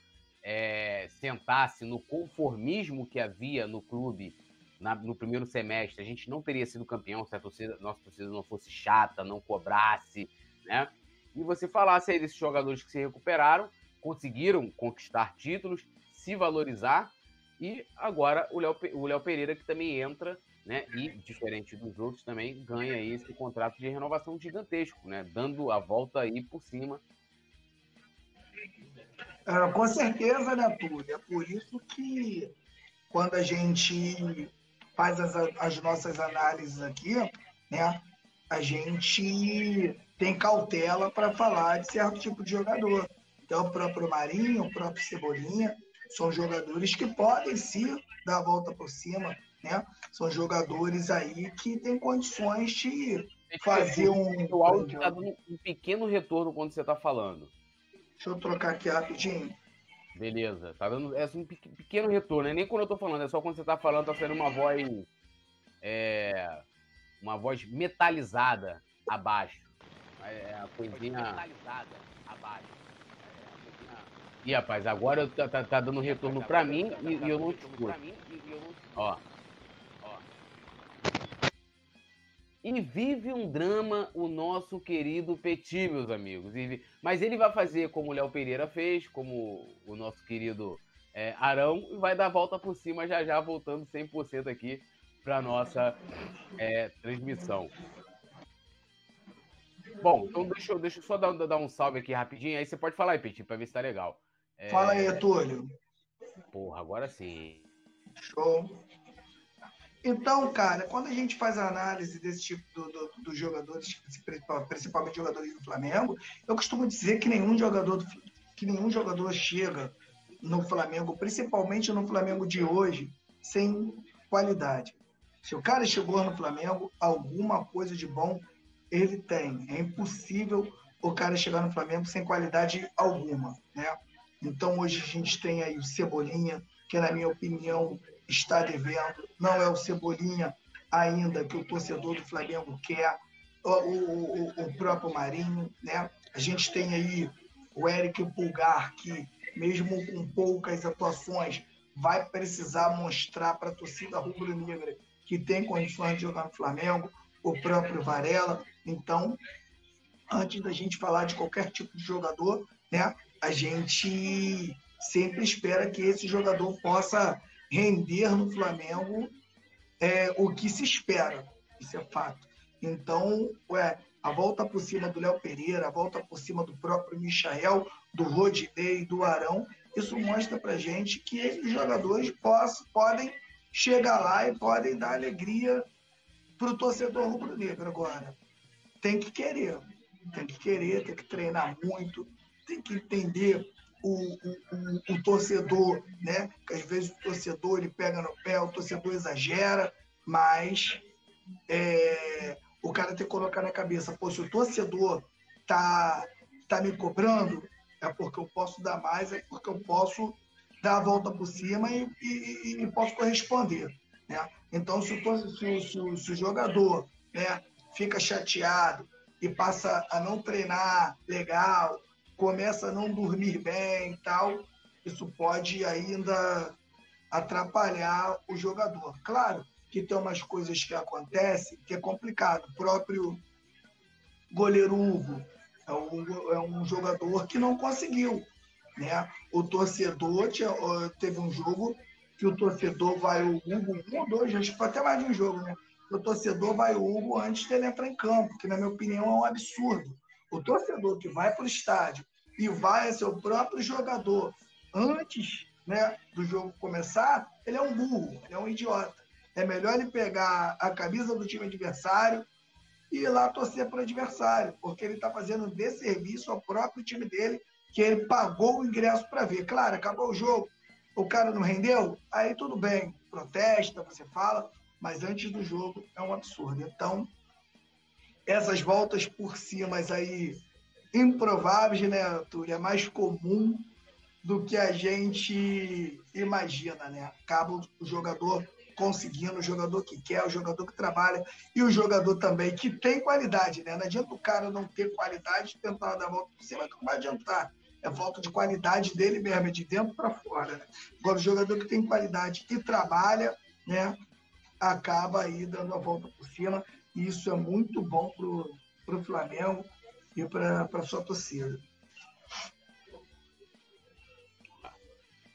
Speaker 2: é, sentasse no conformismo que havia no clube na, no primeiro semestre, a gente não teria sido campeão se a torcida, nossa torcida não fosse chata, não cobrasse, né? E você falasse aí desses jogadores que se recuperaram, conseguiram conquistar títulos, se valorizar e agora o Léo, o Léo Pereira, que também entra, né? E, diferente dos outros, também ganha esse contrato de renovação gigantesco, né? Dando a volta aí por cima.
Speaker 3: É, com certeza, né, Túlio? É por isso que quando a gente faz as, as nossas análises aqui, né? A gente tem cautela para falar de certo tipo de jogador. Então, o próprio Marinho, o próprio Cebolinha, são jogadores que podem sim dar a volta por cima, né? São jogadores aí que têm condições de fazer um.
Speaker 2: O áudio está dando um pequeno retorno quando você está falando.
Speaker 3: Deixa eu trocar aqui rapidinho.
Speaker 2: Beleza, tá dando é um pequeno retorno, é nem quando eu tô falando, é só quando você tá falando, tá sendo uma voz. É, uma voz metalizada abaixo. É a coisinha. Metalizada. Ih, rapaz, agora tá, tá, tá dando retorno pra mim e, e eu não te escuto. Ó. E vive um drama o nosso querido Petit, meus amigos. Mas ele vai fazer como o Léo Pereira fez, como o nosso querido é, Arão, e vai dar a volta por cima já já, voltando 100% aqui para nossa é, transmissão. Bom, então deixa, deixa eu só dar, dar, um salve aqui rapidinho, aí você pode falar aí, Petit, para ver se tá legal.
Speaker 3: É... Fala aí, Túlio.
Speaker 2: Porra, agora sim.
Speaker 3: Show. Então, cara, quando a gente faz a análise desse tipo dos do, do jogadores, principalmente jogadores do Flamengo, eu costumo dizer que nenhum jogador do, que nenhum jogador chega no Flamengo, principalmente no Flamengo de hoje, sem qualidade. Se o cara chegou no Flamengo, alguma coisa de bom ele tem. É impossível o cara chegar no Flamengo sem qualidade alguma, né? Então hoje a gente tem aí o Cebolinha, que na minha opinião está devendo, não é o Cebolinha ainda que o torcedor do Flamengo quer, o, o, o próprio Marinho, né? A gente tem aí o Eric Pulgar, que mesmo com poucas atuações, vai precisar mostrar para a torcida rubro-negra que tem condições de jogar no Flamengo, o próprio Varela. Então, antes da gente falar de qualquer tipo de jogador, né, a gente sempre espera que esse jogador possa render no Flamengo é, o que se espera. Isso é fato. Então, ué, a volta por cima do Léo Pereira, a volta por cima do próprio Michael, do Rodinei, do Arão, isso mostra pra gente que esses jogadores possam, podem chegar lá e podem dar alegria para o torcedor rubro-negro agora. Tem que querer, tem que querer, tem que treinar muito, tem que entender o, o, o, torcedor, né? Que às vezes o torcedor ele pega no pé, o torcedor exagera, mas é, o cara tem que colocar na cabeça, pô, se o torcedor tá, tá me cobrando, é porque eu posso dar mais, é porque eu posso dar a volta por cima e, e, e posso corresponder. Né? Então, se o, se, se, se o jogador né, fica chateado e passa a não treinar legal, começa a não dormir bem e tal, isso pode ainda atrapalhar o jogador. Claro que tem umas coisas que acontecem que é complicado. O próprio goleiro Hugo é um, é um jogador que não conseguiu. Né? O torcedor tinha, teve um jogo que o torcedor vai o Hugo, um ou dois, acho que até mais de um jogo, né? O torcedor vai o Hugo antes dele entrar em campo, que na minha opinião é um absurdo. O torcedor que vai para o estádio e vai a seu próprio jogador antes né, do jogo começar, ele é um burro, ele é um idiota. É melhor ele pegar a camisa do time adversário e ir lá torcer para o adversário, porque ele está fazendo um desserviço ao próprio time dele, que ele pagou o ingresso para ver. Claro, acabou o jogo, o cara não rendeu, aí tudo bem, protesta, você fala, mas antes do jogo é um absurdo. Então, essas voltas por cima aí improváveis, né, Túlio? É mais comum do que a gente imagina, né? Acaba o jogador conseguindo, o jogador que quer, o jogador que trabalha e o jogador também que tem qualidade, né? Não adianta o cara não ter qualidade tentar dar a volta por cima, que não vai adiantar. É falta de qualidade dele mesmo, é de dentro para fora. Né? Agora, o jogador que tem qualidade e trabalha, né? Acaba aí dando a volta por cima. E isso é muito bom para o Flamengo e para a sua torcida.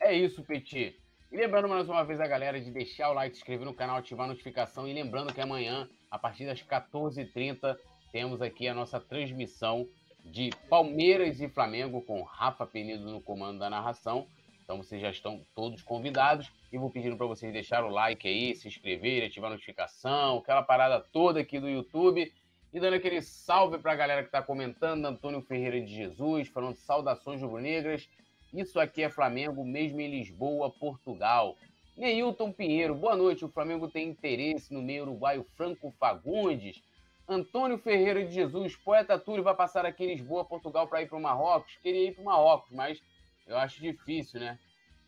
Speaker 2: É isso, Petit. E lembrando mais uma vez a galera de deixar o like, se inscrever no canal, ativar a notificação. E lembrando que amanhã, a partir das 14h30, temos aqui a nossa transmissão de Palmeiras e Flamengo com Rafa Penido no comando da narração. Então vocês já estão todos convidados. E vou pedindo para vocês deixar o like aí, se inscrever, ativar a notificação, aquela parada toda aqui do YouTube. E dando aquele salve para a galera que está comentando, Antônio Ferreira de Jesus, falando saudações rubro-negras. Isso aqui é Flamengo, mesmo em Lisboa, Portugal. Neilton Pinheiro, boa noite. O Flamengo tem interesse no meio uruguaio Franco Fagundes. Antônio Ferreira de Jesus, poeta Túlio vai passar aqui em Lisboa, Portugal, para ir para o Marrocos. Queria ir para o Marrocos, mas eu acho difícil, né?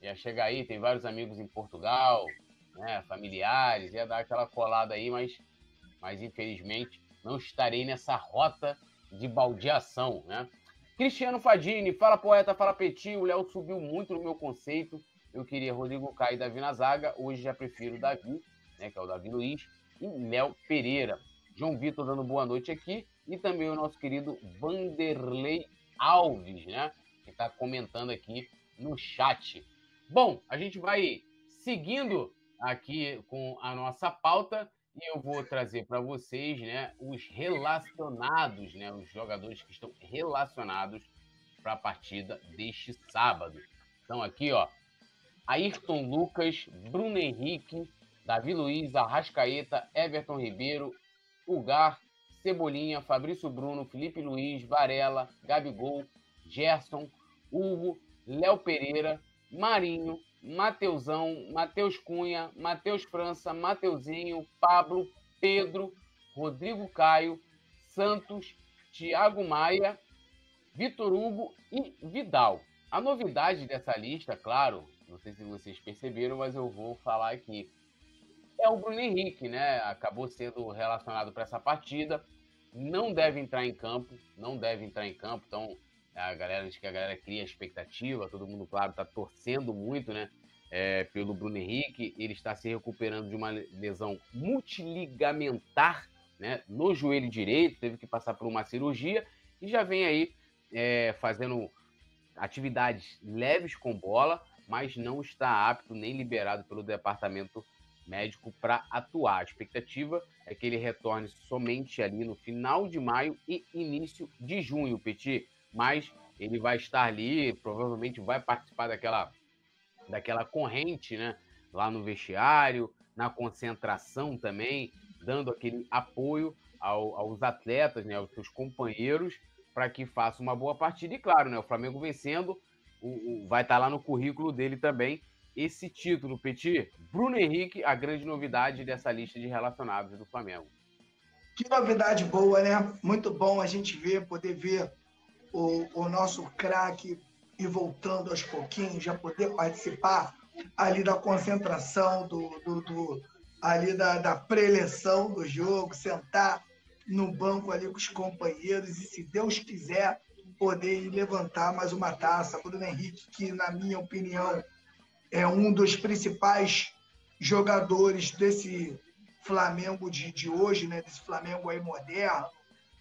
Speaker 2: Ia chegar aí, tem vários amigos em Portugal, né? familiares, ia dar aquela colada aí, mas, mas infelizmente não estarei nessa rota de baldeação, né? Cristiano Fadini, fala poeta, fala Petit, o Léo subiu muito no meu conceito. Eu queria Rodrigo Caio e Davi na zaga, hoje já prefiro Davi, né, que é o Davi Luiz, e Léo Pereira. João Vitor dando boa noite aqui, e também o nosso querido Vanderlei Alves, né, está comentando aqui no chat. Bom, a gente vai seguindo aqui com a nossa pauta e eu vou trazer para vocês, né, os relacionados, né, os jogadores que estão relacionados para a partida deste sábado. Então aqui, ó, Ayrton Lucas, Bruno Henrique, Davi Luiz, Arrascaeta, Everton Ribeiro, Ugar, Cebolinha, Fabrício Bruno, Felipe Luiz, Varela, Gabigol, Gerson, Hugo, Léo Pereira, Marinho, Mateusão, Matheus Cunha, Matheus França, Mateuzinho, Pablo, Pedro, Rodrigo Caio, Santos, Thiago Maia, Vitor Hugo e Vidal. A novidade dessa lista, claro, não sei se vocês perceberam, mas eu vou falar aqui. É o Bruno Henrique, né? Acabou sendo relacionado para essa partida. Não deve entrar em campo, não deve entrar em campo. Então, a galera diz que a galera cria expectativa, todo mundo, claro, está torcendo muito, né? É, pelo Bruno Henrique, ele está se recuperando de uma lesão multiligamentar né, no joelho direito, teve que passar por uma cirurgia e já vem aí é, fazendo atividades leves com bola, mas não está apto nem liberado pelo departamento médico para atuar. A expectativa é que ele retorne somente ali no final de maio e início de junho, Petit mas ele vai estar ali, provavelmente vai participar daquela, daquela corrente, né? Lá no vestiário, na concentração também, dando aquele apoio ao, aos atletas, né? Aos seus companheiros, para que faça uma boa partida. E claro, né? O Flamengo vencendo, o, o, vai estar lá no currículo dele também esse título, Petit. Bruno Henrique, a grande novidade dessa lista de relacionados do Flamengo.
Speaker 3: Que novidade boa, né? Muito bom a gente ver, poder ver o, o nosso craque ir voltando aos pouquinhos, já poder participar ali da concentração, do, do, do ali da, da preleção do jogo, sentar no banco ali com os companheiros e, se Deus quiser, poder levantar mais uma taça. Bruno Henrique, que, na minha opinião, é um dos principais jogadores desse Flamengo de, de hoje, né? desse Flamengo aí moderno,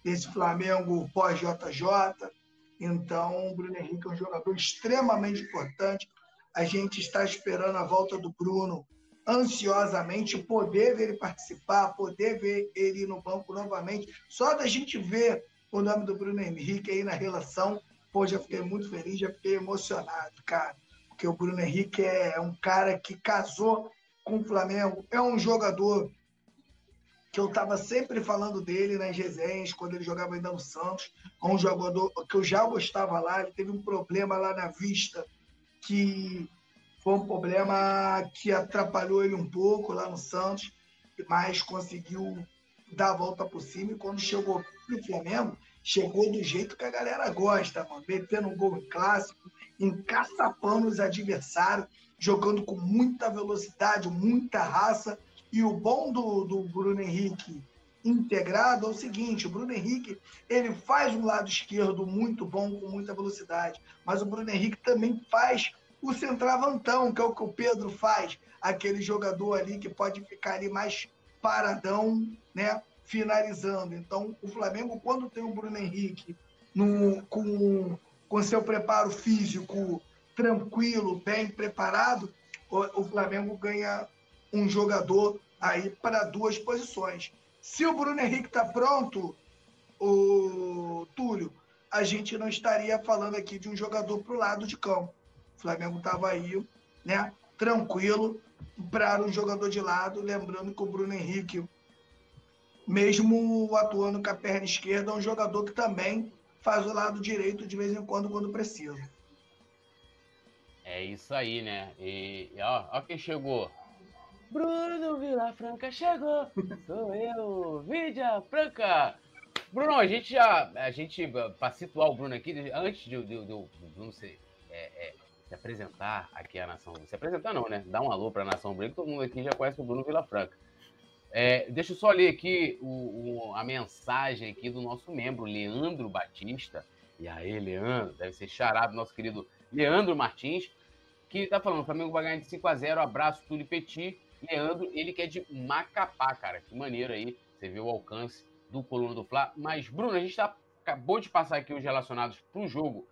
Speaker 3: desse Flamengo pós-JJ. Então, o Bruno Henrique é um jogador extremamente importante. A gente está esperando a volta do Bruno ansiosamente, poder ver ele participar, poder ver ele no banco novamente. Só da gente ver o nome do Bruno Henrique aí na relação, pô, já fiquei muito feliz, já fiquei emocionado, cara. porque o Bruno Henrique é um cara que casou com o Flamengo, é um jogador que eu estava sempre falando dele nas resenhas, quando ele jogava ainda no Santos, é um jogador que eu já gostava lá, ele teve um problema lá na vista, que foi um problema que atrapalhou ele um pouco lá no Santos, mas conseguiu dar a volta por cima, e quando chegou pro Flamengo, chegou do jeito que a galera gosta, mano, metendo um gol em clássico, encaçapando os adversários, jogando com muita velocidade, muita raça. E o bom do, do Bruno Henrique integrado é o seguinte: o Bruno Henrique ele faz um lado esquerdo muito bom, com muita velocidade, mas o Bruno Henrique também faz o centravantão, que é o que o Pedro faz, aquele jogador ali que pode ficar ali mais paradão, né? Finalizando. Então, o Flamengo, quando tem o Bruno Henrique no, com com seu preparo físico tranquilo, bem preparado, o, Flamengo ganha um jogador aí para duas posições. Se o Bruno Henrique está pronto, o Túlio, a gente não estaria falando aqui de um jogador para o lado de campo. O Flamengo estava aí, né, tranquilo para um jogador de lado, lembrando que o Bruno Henrique, mesmo atuando com a perna esquerda, é um jogador que também faz o lado direito de vez em quando, quando precisa.
Speaker 2: É isso aí, né? E, ó, ó quem chegou. Bruno Vila Franca chegou. Sou eu, Vidia Franca. Bruno, a gente já. A gente, para situar o Bruno aqui, antes de, de, de, o Bruno se, é, é, se apresentar aqui à Nação. Se apresentar, não, né? Dá um alô para a Nação Branca, todo mundo aqui já conhece o Bruno Vila Franca. É, deixa eu só ler aqui o, o, a mensagem aqui do nosso membro, Leandro Batista. E aí, Leandro, deve ser charado, nosso querido Leandro Martins, que está falando: o Flamengo vai ganhar de 5 a 0 Abraço, Túlio Petit. Leandro, ele que é de Macapá, cara. Que maneiro aí. Você vê o alcance do Coluna do Fla. Mas, Bruno, a gente tá, acabou de passar aqui os relacionados para o jogo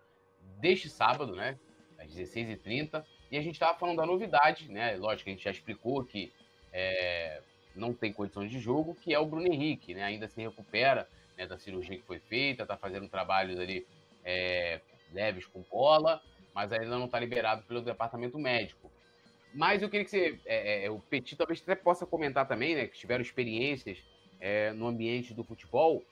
Speaker 2: deste sábado, né? Às 16h30. E a gente estava falando da novidade, né? Lógico a gente já explicou que é, não tem condições de jogo, que é o Bruno Henrique, né? Ainda se recupera né, da cirurgia que foi feita, está fazendo trabalhos ali é, leves com bola, mas ainda não está liberado pelo departamento médico. Mas eu queria que você, é, é, é, o Petit talvez até possa comentar também, né, que tiveram experiências é, no ambiente do futebol,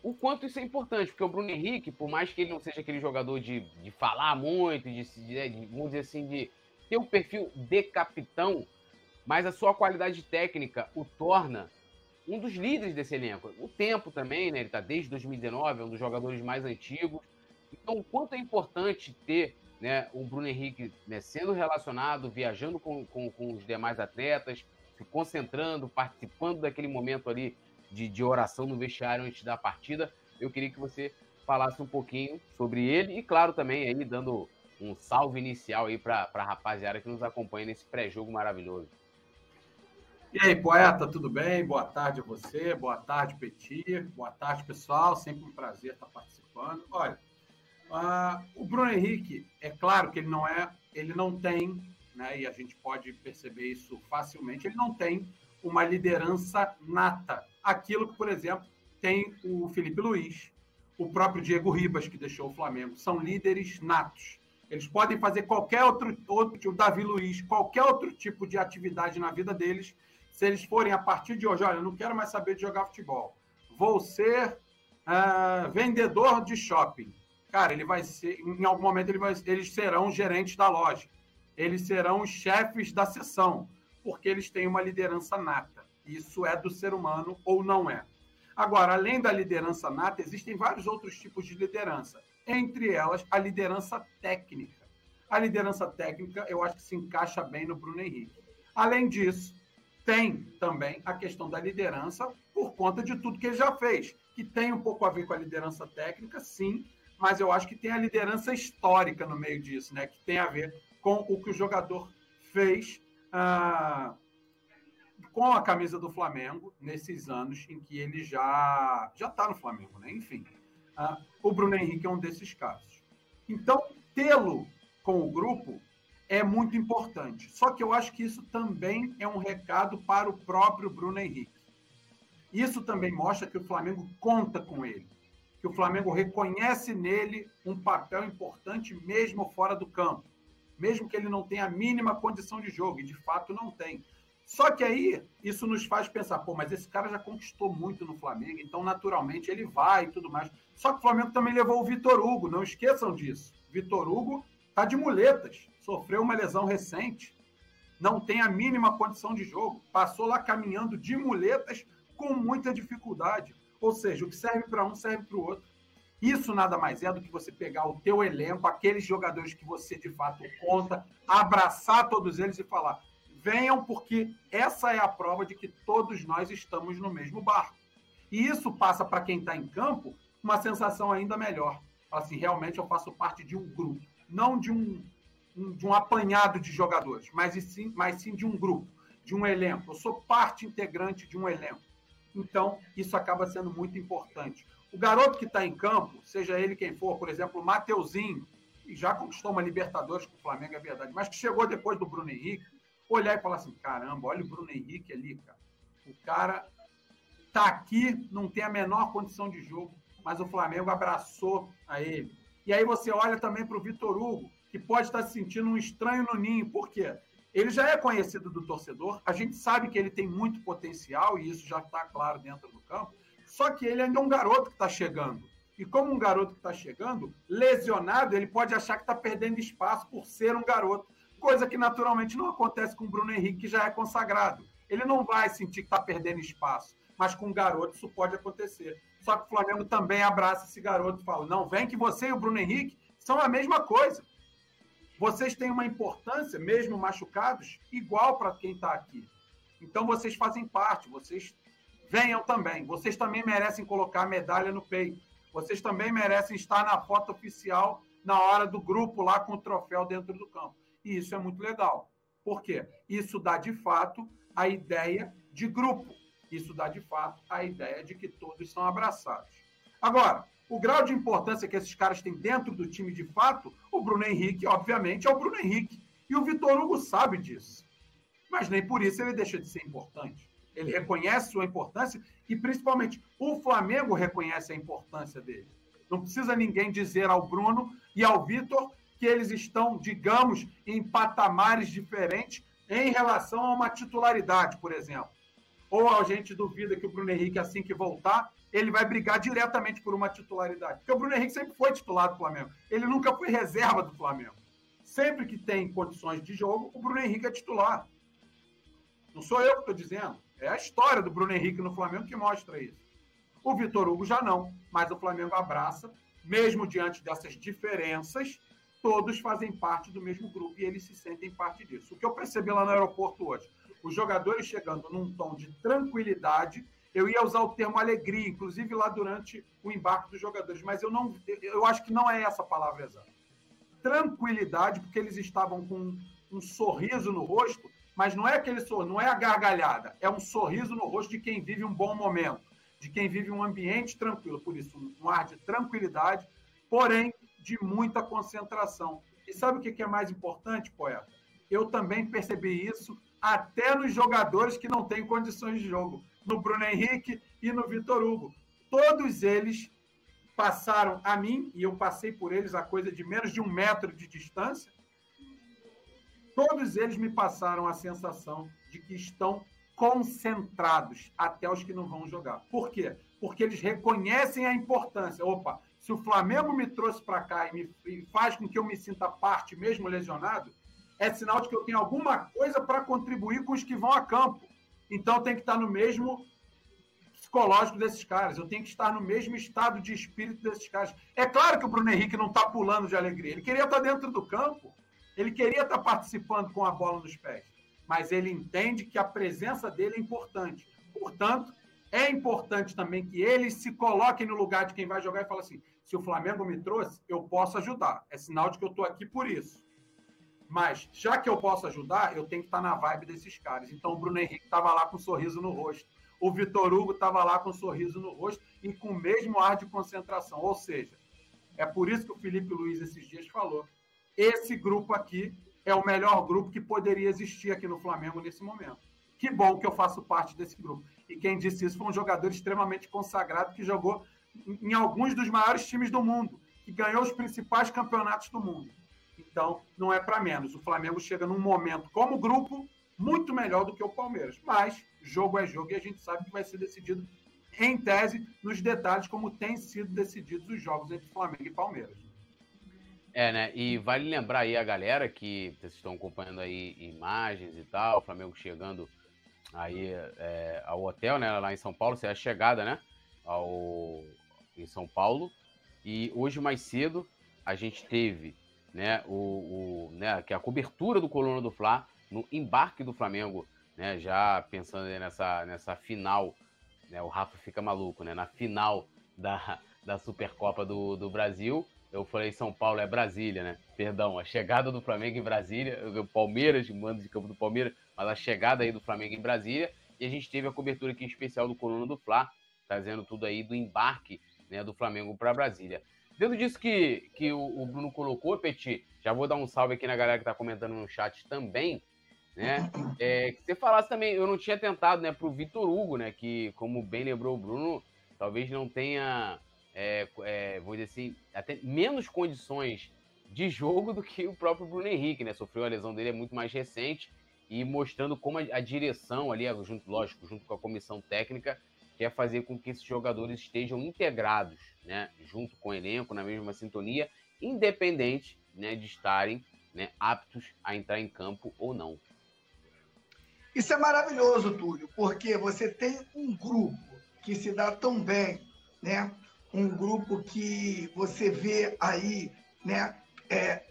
Speaker 2: o quanto isso é importante, porque o Bruno Henrique, por mais que ele não seja aquele jogador de, de falar muito, de, de, de vamos dizer assim, de ter um perfil de capitão, mas a sua qualidade técnica o torna um dos líderes desse elenco. O tempo também, né? Ele está desde 2019, é um dos jogadores mais antigos. Então, o quanto é importante ter né, o Bruno Henrique né, sendo relacionado, viajando com, com, com, os demais atletas, se concentrando, participando daquele momento ali de, de oração no vestiário antes da partida. Eu queria que você falasse um pouquinho sobre ele e, claro, também aí dando um salve inicial aí para a rapaziada que nos acompanha nesse pré-jogo maravilhoso.
Speaker 4: E aí, poeta, tudo bem? Boa tarde a você, boa tarde, Petit, boa tarde, pessoal. Sempre um prazer estar participando. Olha, uh, o Bruno Henrique, é claro que ele não é, ele não tem, né? E a gente pode perceber isso facilmente. Ele não tem uma liderança nata. Aquilo que, por exemplo, tem o Felipe Luiz, o próprio Diego Ribas, que deixou o Flamengo. São líderes natos. Eles podem fazer qualquer outro, outro, o Davi Luiz, qualquer outro tipo de atividade na vida deles, se eles forem a partir de hoje, olha, eu não quero mais saber de jogar futebol, vou ser uh, vendedor de shopping. Cara, ele vai ser, em algum momento ele vai, eles serão gerentes da loja, eles serão os chefes da sessão, porque eles têm uma liderança nata. Isso é do ser humano ou não é. Agora, além da liderança nata, existem vários outros tipos de liderança. Entre elas, a liderança técnica. A liderança técnica, eu acho que se encaixa bem no Bruno Henrique. Além disso, tem também a questão da liderança por conta de tudo que ele já fez, que tem um pouco a ver com a liderança técnica, sim, mas eu acho que tem a liderança histórica no meio disso, né? Que tem a ver com o que o jogador fez ah, com a camisa do Flamengo nesses anos em que ele já já está no Flamengo, né? Enfim, ah, o Bruno Henrique é um desses casos. Então, tê-lo com o grupo é muito importante. Só que eu acho que isso também é um recado para o próprio Bruno Henrique. Isso também mostra que o Flamengo conta com ele, que o Flamengo reconhece nele um papel importante mesmo fora do campo. mesmo que ele não tenha a mínima condição de jogo, e de fato não tem. Só que aí isso nos faz pensar, pô, mas esse cara já conquistou muito no Flamengo, então naturalmente ele vai e tudo mais. Só que o Flamengo também levou o Vitor Hugo, não esqueçam disso. Vitor Hugo tá de muletas, sofreu uma lesão recente, não tem a mínima condição de jogo, passou lá caminhando de muletas com muita dificuldade. Ou seja, o que serve para um serve para o outro. Isso nada mais é do que você pegar o teu elenco, aqueles jogadores que você de fato conta, abraçar todos eles e falar: venham, porque essa é a prova de que todos nós estamos no mesmo barco. E isso passa para quem está em campo uma sensação ainda melhor. Assim, realmente eu faço parte de um grupo, não de um, um, de um apanhado de jogadores, mas sim, mas sim de um grupo, de um elenco. Eu sou parte integrante de um elenco. Então, isso acaba sendo muito importante. O garoto que está em campo, seja ele quem for, por exemplo, o Mateuzinho, que já conquistou uma Libertadores com o Flamengo, é verdade, mas que chegou depois do Bruno Henrique, olhar e falar assim: caramba, olha o Bruno Henrique ali, cara. O cara tá aqui, não tem a menor condição de jogo, mas o Flamengo abraçou a ele. E aí você olha também para o Vitor Hugo, que pode estar se sentindo um estranho no ninho, por quê? Ele já é conhecido do torcedor, a gente sabe que ele tem muito potencial, e isso já está claro dentro do campo, só que ele ainda é um garoto que está chegando. E como um garoto que está chegando, lesionado, ele pode achar que está perdendo espaço por ser um garoto. Coisa que naturalmente não acontece com o Bruno Henrique, que já é consagrado. Ele não vai sentir que está perdendo espaço. Mas com um garoto isso pode acontecer. Só que o Flamengo também abraça esse garoto e fala: não, vem que você e o Bruno Henrique são a mesma coisa. Vocês têm uma importância, mesmo machucados, igual para quem está aqui. Então vocês fazem parte, vocês venham também. Vocês também merecem colocar medalha no peito. Vocês também merecem estar na foto oficial na hora do grupo lá com o troféu dentro do campo. E isso é muito legal. Por quê? Isso dá de fato a ideia de grupo. Isso dá de fato a ideia de que todos são abraçados. Agora, o grau de importância que esses caras têm dentro do time de fato, o Bruno Henrique, obviamente, é o Bruno Henrique. E o Vitor Hugo sabe disso. Mas nem por isso ele deixa de ser importante. Ele reconhece sua importância e, principalmente, o Flamengo reconhece a importância dele. Não precisa ninguém dizer ao Bruno e ao Vitor que eles estão, digamos, em patamares diferentes em relação a uma titularidade, por exemplo. Ou a gente duvida que o Bruno Henrique, assim que voltar, ele vai brigar diretamente por uma titularidade. Porque o Bruno Henrique sempre foi titular do Flamengo. Ele nunca foi reserva do Flamengo. Sempre que tem condições de jogo, o Bruno Henrique é titular. Não sou eu que estou dizendo. É a história do Bruno Henrique no Flamengo que mostra isso. O Vitor Hugo já não, mas o Flamengo abraça, mesmo diante dessas diferenças, todos fazem parte do mesmo grupo e eles se sentem parte disso. O que eu percebi lá no aeroporto hoje, os jogadores chegando num tom de tranquilidade, eu ia usar o termo alegria, inclusive lá durante o embarque dos jogadores, mas eu não, eu acho que não é essa a palavra exata. Tranquilidade, porque eles estavam com um sorriso no rosto mas não é aquele sorriso, não é a gargalhada, é um sorriso no rosto de quem vive um bom momento, de quem vive um ambiente tranquilo. Por isso, um ar de tranquilidade, porém de muita concentração. E sabe o que é mais importante, poeta? Eu também percebi isso até nos jogadores que não têm condições de jogo, no Bruno Henrique e no Vitor Hugo. Todos eles passaram a mim, e eu passei por eles a coisa de menos de um metro de distância, todos eles me passaram a sensação de que estão concentrados até os que não vão jogar. Por quê? Porque eles reconhecem a importância. Opa, se o Flamengo me trouxe para cá e, me, e faz com que eu me sinta parte, mesmo lesionado, é sinal de que eu tenho alguma coisa para contribuir com os que vão a campo. Então tem que estar no mesmo psicológico desses caras, eu tenho que estar no mesmo estado de espírito desses caras. É claro que o Bruno Henrique não está pulando de alegria, ele queria estar dentro do campo. Ele queria estar participando com a bola nos pés, mas ele entende que a presença dele é importante. Portanto, é importante também que eles se coloquem no lugar de quem vai jogar e fale assim: se o Flamengo me trouxe, eu posso ajudar. É sinal de que eu estou aqui por isso. Mas, já que eu posso ajudar, eu tenho que estar na vibe desses caras. Então, o Bruno Henrique estava lá com um sorriso no rosto. O Vitor Hugo estava lá com um sorriso no rosto e com o mesmo ar de concentração. Ou seja, é por isso que o Felipe Luiz esses dias falou esse grupo aqui é o melhor grupo que poderia existir aqui no Flamengo nesse momento. Que bom que eu faço parte desse grupo. E quem disse isso foi um jogador extremamente consagrado que jogou em alguns dos maiores times do mundo, que ganhou os principais campeonatos do mundo. Então, não é para menos. O Flamengo chega num momento, como grupo, muito melhor do que o Palmeiras. Mas, jogo é jogo e a gente sabe que vai ser decidido, em tese, nos detalhes, como tem sido decididos os jogos entre Flamengo e Palmeiras.
Speaker 2: É, né? E vale lembrar aí a galera que vocês estão acompanhando aí imagens e tal, o Flamengo chegando aí é, ao hotel, né? Lá em São Paulo, você é a chegada, né? Ao, em São Paulo. E hoje mais cedo a gente teve, né? O, o né, que é a cobertura do Coluna do Fla no embarque do Flamengo, né? Já pensando nessa, nessa final, né? O Rafa fica maluco, né? Na final da, da Supercopa do, do Brasil eu falei São Paulo é Brasília, né? Perdão, a chegada do Flamengo em Brasília, o Palmeiras, mando de campo do Palmeiras, mas a chegada aí do Flamengo em Brasília, e a gente teve a cobertura aqui especial do Coluna do Fla, trazendo tudo aí do embarque né, do Flamengo para Brasília. Dentro disso que, que o, o, Bruno colocou, Petit, já vou dar um salve aqui na galera que está comentando no chat também, né? É, que você falasse também, eu não tinha tentado, né, pro Vitor Hugo, né, que como bem lembrou o Bruno, talvez não tenha é, é, vou dizer assim, até menos condições de jogo do que o próprio Bruno Henrique, né? Sofreu a lesão dele é muito mais recente e mostrando como a, a direção ali, junto, lógico, junto com a comissão técnica, quer fazer com que esses jogadores estejam integrados, né? Junto com o elenco, na mesma sintonia, independente né, de estarem né, aptos a entrar em campo ou não.
Speaker 3: Isso é maravilhoso, Túlio, porque você tem um grupo que se dá tão bem, né? um grupo que você vê aí, né? É,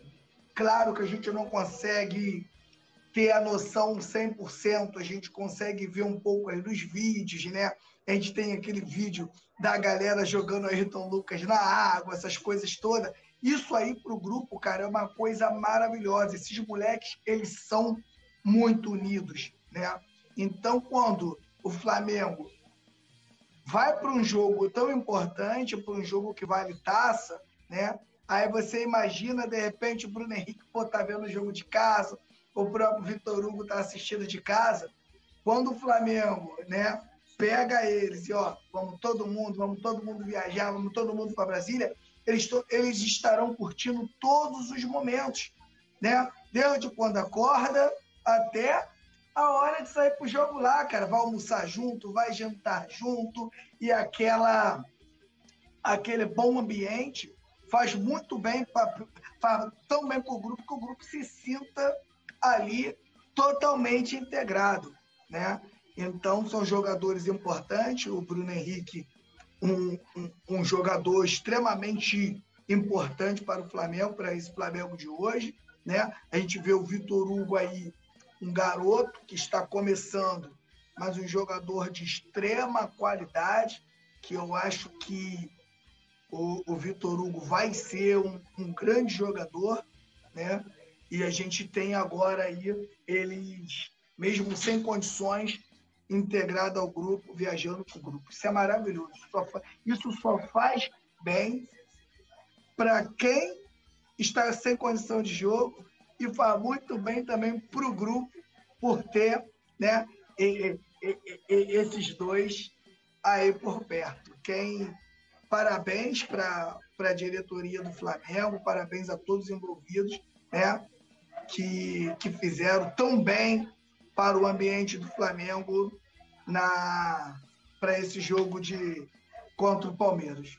Speaker 3: claro que a gente não consegue ter a noção 100%, a gente consegue ver um pouco aí nos vídeos, né? A gente tem aquele vídeo da galera jogando Ayrton Lucas na água, essas coisas todas. Isso aí para o grupo, cara, é uma coisa maravilhosa. Esses moleques, eles são muito unidos, né? Então, quando o Flamengo vai para um jogo tão importante, para um jogo que vale taça, né? Aí você imagina, de repente, o Bruno Henrique pô, tá vendo o jogo de casa, o próprio Vitor Hugo tá assistindo de casa. Quando o Flamengo, né, pega eles e, ó, vamos todo mundo, vamos todo mundo viajar, vamos todo mundo para Brasília, eles, eles estarão curtindo todos os momentos, né? Desde quando acorda até a hora de sair pro jogo lá, cara. Vai almoçar junto, vai jantar junto e aquela aquele bom ambiente faz muito bem, pra, faz tão bem para o grupo que o grupo se sinta ali totalmente integrado, né? Então são jogadores importantes. O Bruno Henrique, um, um, um jogador extremamente importante para o Flamengo, para esse Flamengo de hoje, né? A gente vê o Vitor Hugo aí um garoto que está começando, mas um jogador de extrema qualidade, que eu acho que o, o Vitor Hugo vai ser um, um, grande jogador, né? E a gente tem agora aí eles, mesmo sem condições, integrado ao grupo, viajando com o grupo. Isso é maravilhoso. Isso só faz bem para quem está sem condição de jogo e faz muito bem também para o grupo por ter né, e, e, e, esses dois aí por perto. Quem parabéns para a diretoria do Flamengo, parabéns a todos os envolvidos, né, que, que fizeram tão bem para o ambiente do Flamengo na para esse jogo de contra o Palmeiras.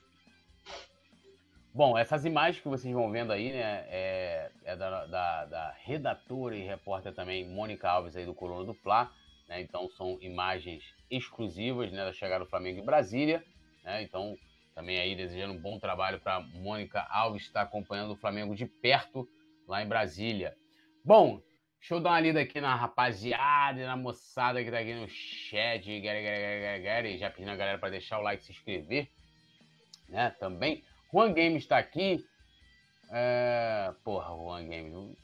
Speaker 2: Bom, essas imagens que vocês vão vendo aí, né, é, é da, da, da, redatora e repórter também, Mônica Alves, aí do Coluna do Fla, né, então são imagens exclusivas, né, da chegada do Flamengo em Brasília, né, então também aí desejando um bom trabalho para Mônica Alves, estar tá acompanhando o Flamengo de perto lá em Brasília. Bom, deixa eu dar uma lida aqui na rapaziada e na moçada que tá aqui no chat, já pedindo a galera para deixar o like e se inscrever, né, também. Juan Game está aqui. É... Porra, Juan Game.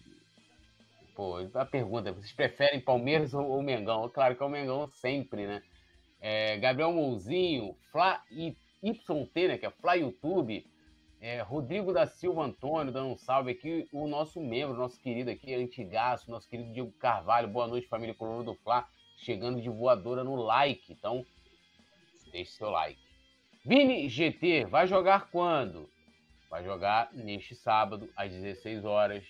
Speaker 2: Pô, a pergunta: vocês preferem Palmeiras ou, ou Mengão? Claro que é o Mengão sempre, né? É, Gabriel Mouzinho, Fla YT, né? Que é Fla YouTube. É, Rodrigo da Silva Antônio, dando um salve aqui. O nosso membro, nosso querido aqui, Antigaço, nosso querido Diego Carvalho. Boa noite, família Coluna do Fla. Chegando de voadora no like. Então, deixe seu like. Vini GT vai jogar quando? Vai jogar neste sábado, às 16 horas,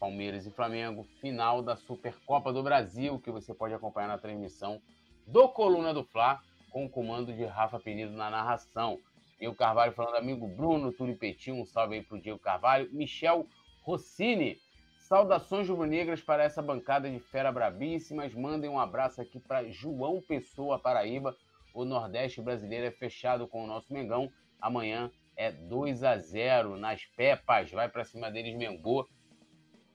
Speaker 2: Palmeiras e Flamengo, final da Supercopa do Brasil, que você pode acompanhar na transmissão do Coluna do Fla, com o comando de Rafa Penido na narração. Diego Carvalho falando, amigo Bruno, Túlio Petit, um salve aí pro Diego Carvalho. Michel Rossini, saudações rubro-negras para essa bancada de fera brabíssimas. Mandem um abraço aqui para João Pessoa, Paraíba. O Nordeste brasileiro é fechado com o nosso Mengão. Amanhã é 2 a 0 nas Pepas. Vai para cima deles, Mengô.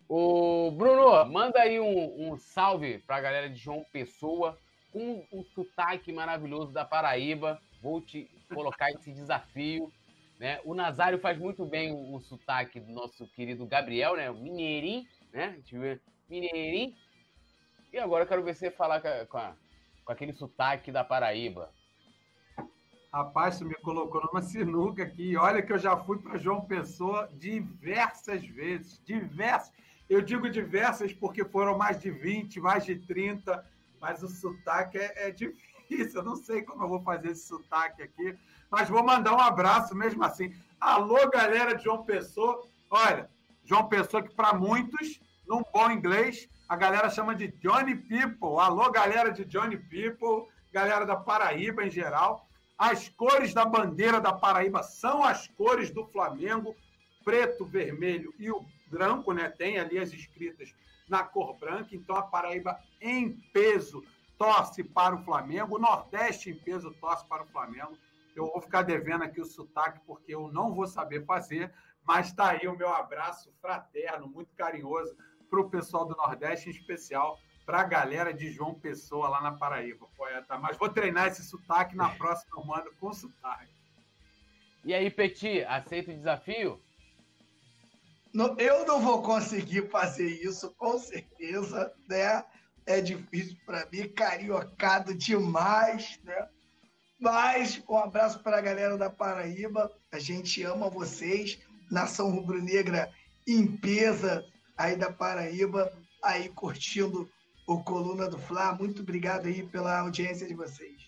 Speaker 2: O Bruno, manda aí um, um salve para a galera de João Pessoa com o sotaque maravilhoso da Paraíba. Vou te colocar esse desafio. Né? O Nazário faz muito bem o, o sotaque do nosso querido Gabriel, né? O Mineirinho, né? A Mineirinho. E agora eu quero ver você falar com, com, a, com aquele sotaque da Paraíba.
Speaker 4: Rapaz, você me colocou numa sinuca aqui. Olha que eu já fui para João Pessoa diversas vezes. Diversas. Eu digo diversas porque foram mais de 20, mais de 30, mas o sotaque é, é difícil. Eu não sei como eu vou fazer esse sotaque aqui, mas vou mandar um abraço mesmo assim. Alô, galera de João Pessoa. Olha, João Pessoa que para muitos, num bom inglês, a galera chama de Johnny People. Alô, galera de Johnny People, galera da Paraíba em geral. As cores da bandeira da Paraíba são as cores do Flamengo, preto, vermelho e o branco, né? Tem ali as escritas na cor branca. Então a Paraíba em peso torce para o Flamengo, o Nordeste em peso torce para o Flamengo. Eu vou ficar devendo aqui o sotaque porque eu não vou saber fazer, mas está aí o meu abraço fraterno, muito carinhoso para o pessoal do Nordeste, em especial para a galera de João Pessoa lá na Paraíba, poeta. Mas vou treinar esse sotaque na próxima eu mando com sotaque.
Speaker 2: E aí, Petit, aceita o desafio?
Speaker 3: eu não vou conseguir fazer isso, com certeza, né? É difícil para mim, cariocado demais, né? Mas um abraço para a galera da Paraíba. A gente ama vocês. Nação Rubro-Negra em pesa aí da Paraíba, aí curtindo o Coluna do Fla. Muito obrigado aí pela audiência de vocês.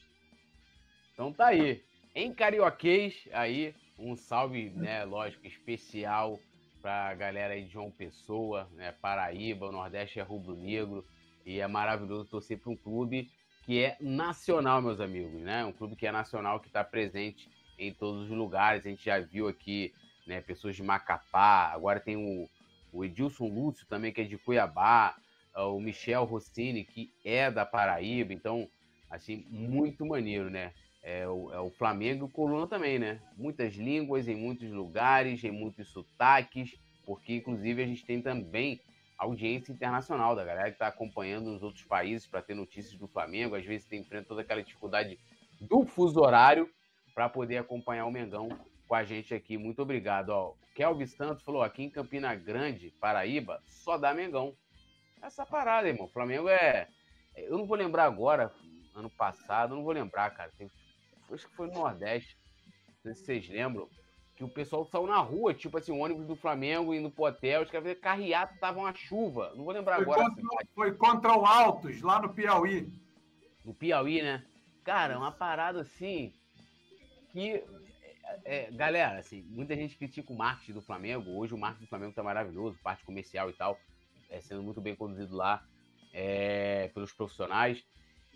Speaker 2: Então tá aí. Em carioquês, aí, um salve, né, lógico, especial para a galera aí de João Pessoa, né, Paraíba, o Nordeste é rubro-negro e é maravilhoso torcer para um clube que é nacional, meus amigos, né? Um clube que é nacional, que está presente em todos os lugares. A gente já viu aqui, né, pessoas de Macapá, agora tem o, o Edilson Lúcio também, que é de Cuiabá, ah, o Michel Rossini, que é da Paraíba, então, assim, muito maneiro, né? É o, é o Flamengo e o Coluna também, né? Muitas línguas, em muitos lugares, em muitos sotaques, porque inclusive a gente tem também audiência internacional da galera que está acompanhando nos outros países para ter notícias do Flamengo. Às vezes tem enfrenta toda aquela dificuldade do fuso horário para poder acompanhar o Mengão com a gente aqui. Muito obrigado. Ó, Kelvin Santos falou aqui em Campina Grande, Paraíba, só dá Mengão essa parada, irmão. O Flamengo é. Eu não vou lembrar agora, ano passado, não vou lembrar, cara. Acho que foi no Nordeste. Não sei se vocês lembram. Que o pessoal saiu na rua, tipo assim, o ônibus do Flamengo indo pro hotel, os caras carreado, tava uma chuva. Não vou lembrar foi agora.
Speaker 4: Contra, foi contra o Altos, lá no Piauí.
Speaker 2: No Piauí, né? Cara, uma parada assim. Que é, é, galera, assim, muita gente critica o marketing do Flamengo. Hoje o marketing do Flamengo tá maravilhoso, parte comercial e tal é, sendo muito bem conduzido lá é, pelos profissionais.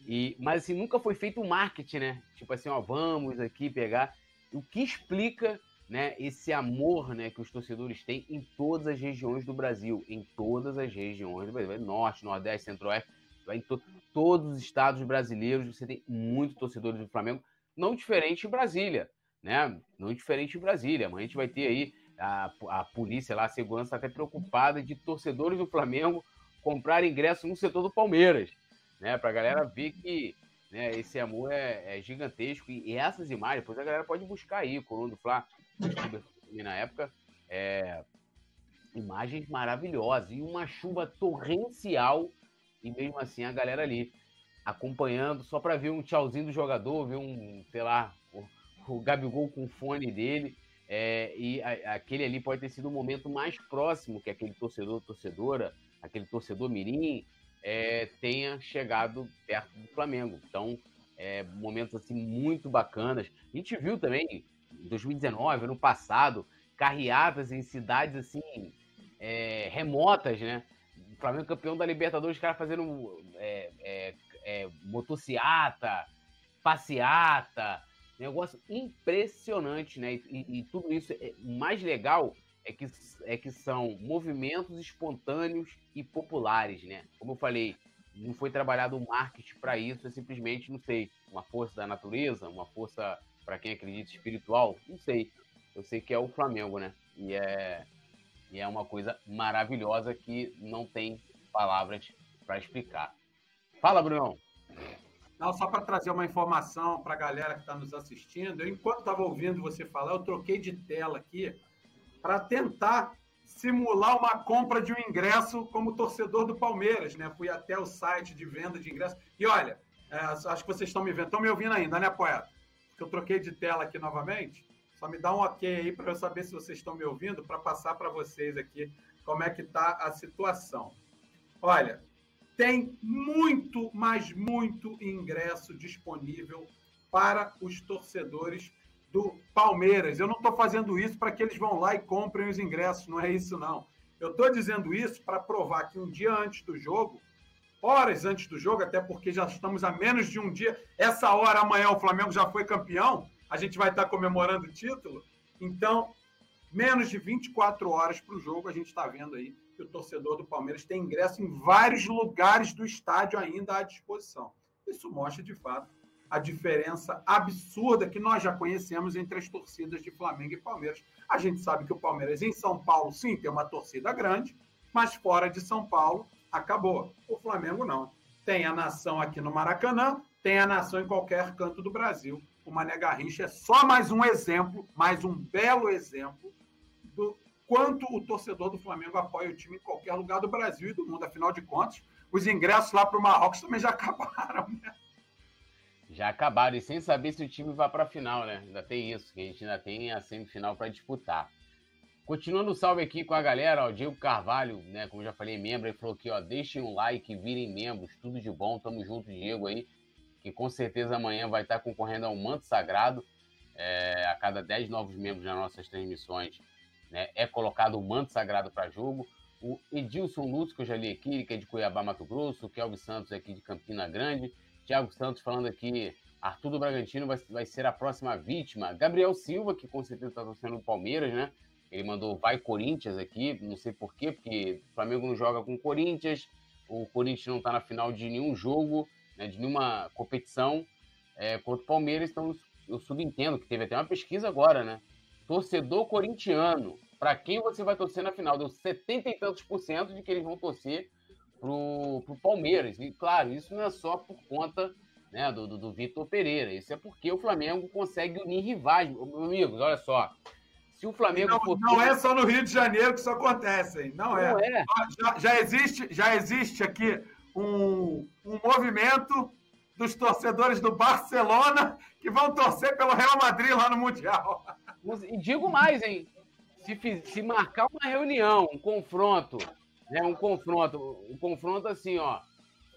Speaker 2: E, mas assim, nunca foi feito o marketing, né? Tipo assim, ó, vamos aqui pegar. O que explica né, esse amor né, que os torcedores têm em todas as regiões do Brasil. Em todas as regiões do Brasil. Norte, Nordeste, Centro-Oeste, em to todos os estados brasileiros, você tem muitos torcedores do Flamengo, não diferente em Brasília, né? Não diferente em Brasília. Amanhã a gente vai ter aí a, a polícia lá, a segurança, até preocupada de torcedores do Flamengo comprar ingresso no setor do Palmeiras, né? Pra galera ver que né, esse amor é, é gigantesco. E, e, essas imagens, depois a galera pode buscar aí, Coluna do Fla, na época, é, imagens maravilhosas. E uma chuva torrencial, e mesmo assim a galera ali acompanhando, só para ver um tchauzinho do jogador, ver um, sei lá, o, o Gabigol com o fone dele. É, e a, aquele ali pode ter sido o momento mais próximo que aquele torcedor, torcedora, aquele torcedor mirim, é, tenha chegado perto do Flamengo. Então, é, momentos assim muito bacanas. A gente viu também 2019, ano passado, carreadas em cidades assim é, remotas, né? O Flamengo campeão da Libertadores, os caras fazendo é, é, é, motociata, passeata, negócio impressionante, né? E, e, tudo isso, é, mais legal é que, é que são movimentos espontâneos e populares, né? Como eu falei, não foi trabalhado o marketing para isso, é simplesmente, não sei, uma força da natureza, uma força, para quem acredita, espiritual, não sei. Eu sei que é o Flamengo, né? E é, e é uma coisa maravilhosa que não tem palavras para explicar. Fala, Brunão.
Speaker 4: Não, só para trazer uma informação para a galera que está nos assistindo, eu, enquanto estava ouvindo você falar, eu troquei de tela aqui para tentar simular uma compra de um ingresso como torcedor do Palmeiras, né? Fui até o site de venda de ingresso. E olha, é, acho que vocês estão me vendo, estão me ouvindo ainda, né, poeta? Eu troquei de tela aqui novamente. Só me dá um ok aí para eu saber se vocês estão me ouvindo, para passar para vocês aqui como é que está a situação. Olha, tem muito, mas muito ingresso disponível para os torcedores do Palmeiras. Eu não estou fazendo isso para que eles vão lá e comprem os ingressos, não é isso não. Eu estou dizendo isso para provar que um dia antes do jogo, horas antes do jogo, até porque já estamos a menos de um dia, essa hora amanhã o Flamengo já foi campeão, a gente vai estar comemorando o título. Então, menos de 24 horas para o jogo, a gente está vendo aí que o torcedor do Palmeiras tem ingresso em vários lugares do estádio ainda à disposição. Isso mostra, de fato, a diferença absurda que nós já conhecemos entre as torcidas de Flamengo e Palmeiras. A gente sabe que o Palmeiras em São Paulo, sim, tem uma torcida grande, mas fora de São Paulo, acabou. O Flamengo não. Tem a nação aqui no Maracanã, tem a nação em qualquer canto do Brasil o Mané Garrincha é só mais um exemplo, mais um belo exemplo do quanto o torcedor do Flamengo apoia o time em qualquer lugar do Brasil e do mundo. Afinal de contas, os ingressos lá para o Marrocos também já acabaram, né?
Speaker 2: Já acabaram, e sem saber se o time vai para a final, né? Ainda tem isso, que a gente ainda tem a semifinal para disputar. Continuando o salve aqui com a galera, o Diego Carvalho, né, como já falei, membro, ele falou aqui, ó, deixem um like, virem membros, tudo de bom, tamo junto, Diego aí que com certeza amanhã vai estar concorrendo ao manto sagrado. É, a cada 10 novos membros das nossas transmissões né, é colocado o manto sagrado para jogo. O Edilson Lúcio, que eu já li aqui, que é de Cuiabá, Mato Grosso. O Kelvin Santos aqui de Campina Grande. Tiago Santos falando aqui, Arthur do Bragantino vai, vai ser a próxima vítima. Gabriel Silva, que com certeza está torcendo o Palmeiras, né? Ele mandou vai Corinthians aqui, não sei porquê, porque o Flamengo não joga com o Corinthians, o Corinthians não está na final de nenhum jogo né, de nenhuma competição é, contra o Palmeiras, então eu subentendo que teve até uma pesquisa agora, né? Torcedor corintiano, para quem você vai torcer na final? Deu 70 e tantos por cento de que eles vão torcer pro, pro Palmeiras. E claro, isso não é só por conta né, do, do, do Vitor Pereira, isso é porque o Flamengo consegue unir rivais. Amigos, olha só. Se o Flamengo
Speaker 4: não, for... não é só no Rio de Janeiro que isso acontece, hein? Não, é. não é. é. Já, já, existe, já existe aqui um, um movimento dos torcedores do Barcelona que vão torcer pelo Real Madrid lá no Mundial.
Speaker 2: E digo mais, hein? Se, se marcar uma reunião, um confronto, né, um confronto, um confronto assim, ó,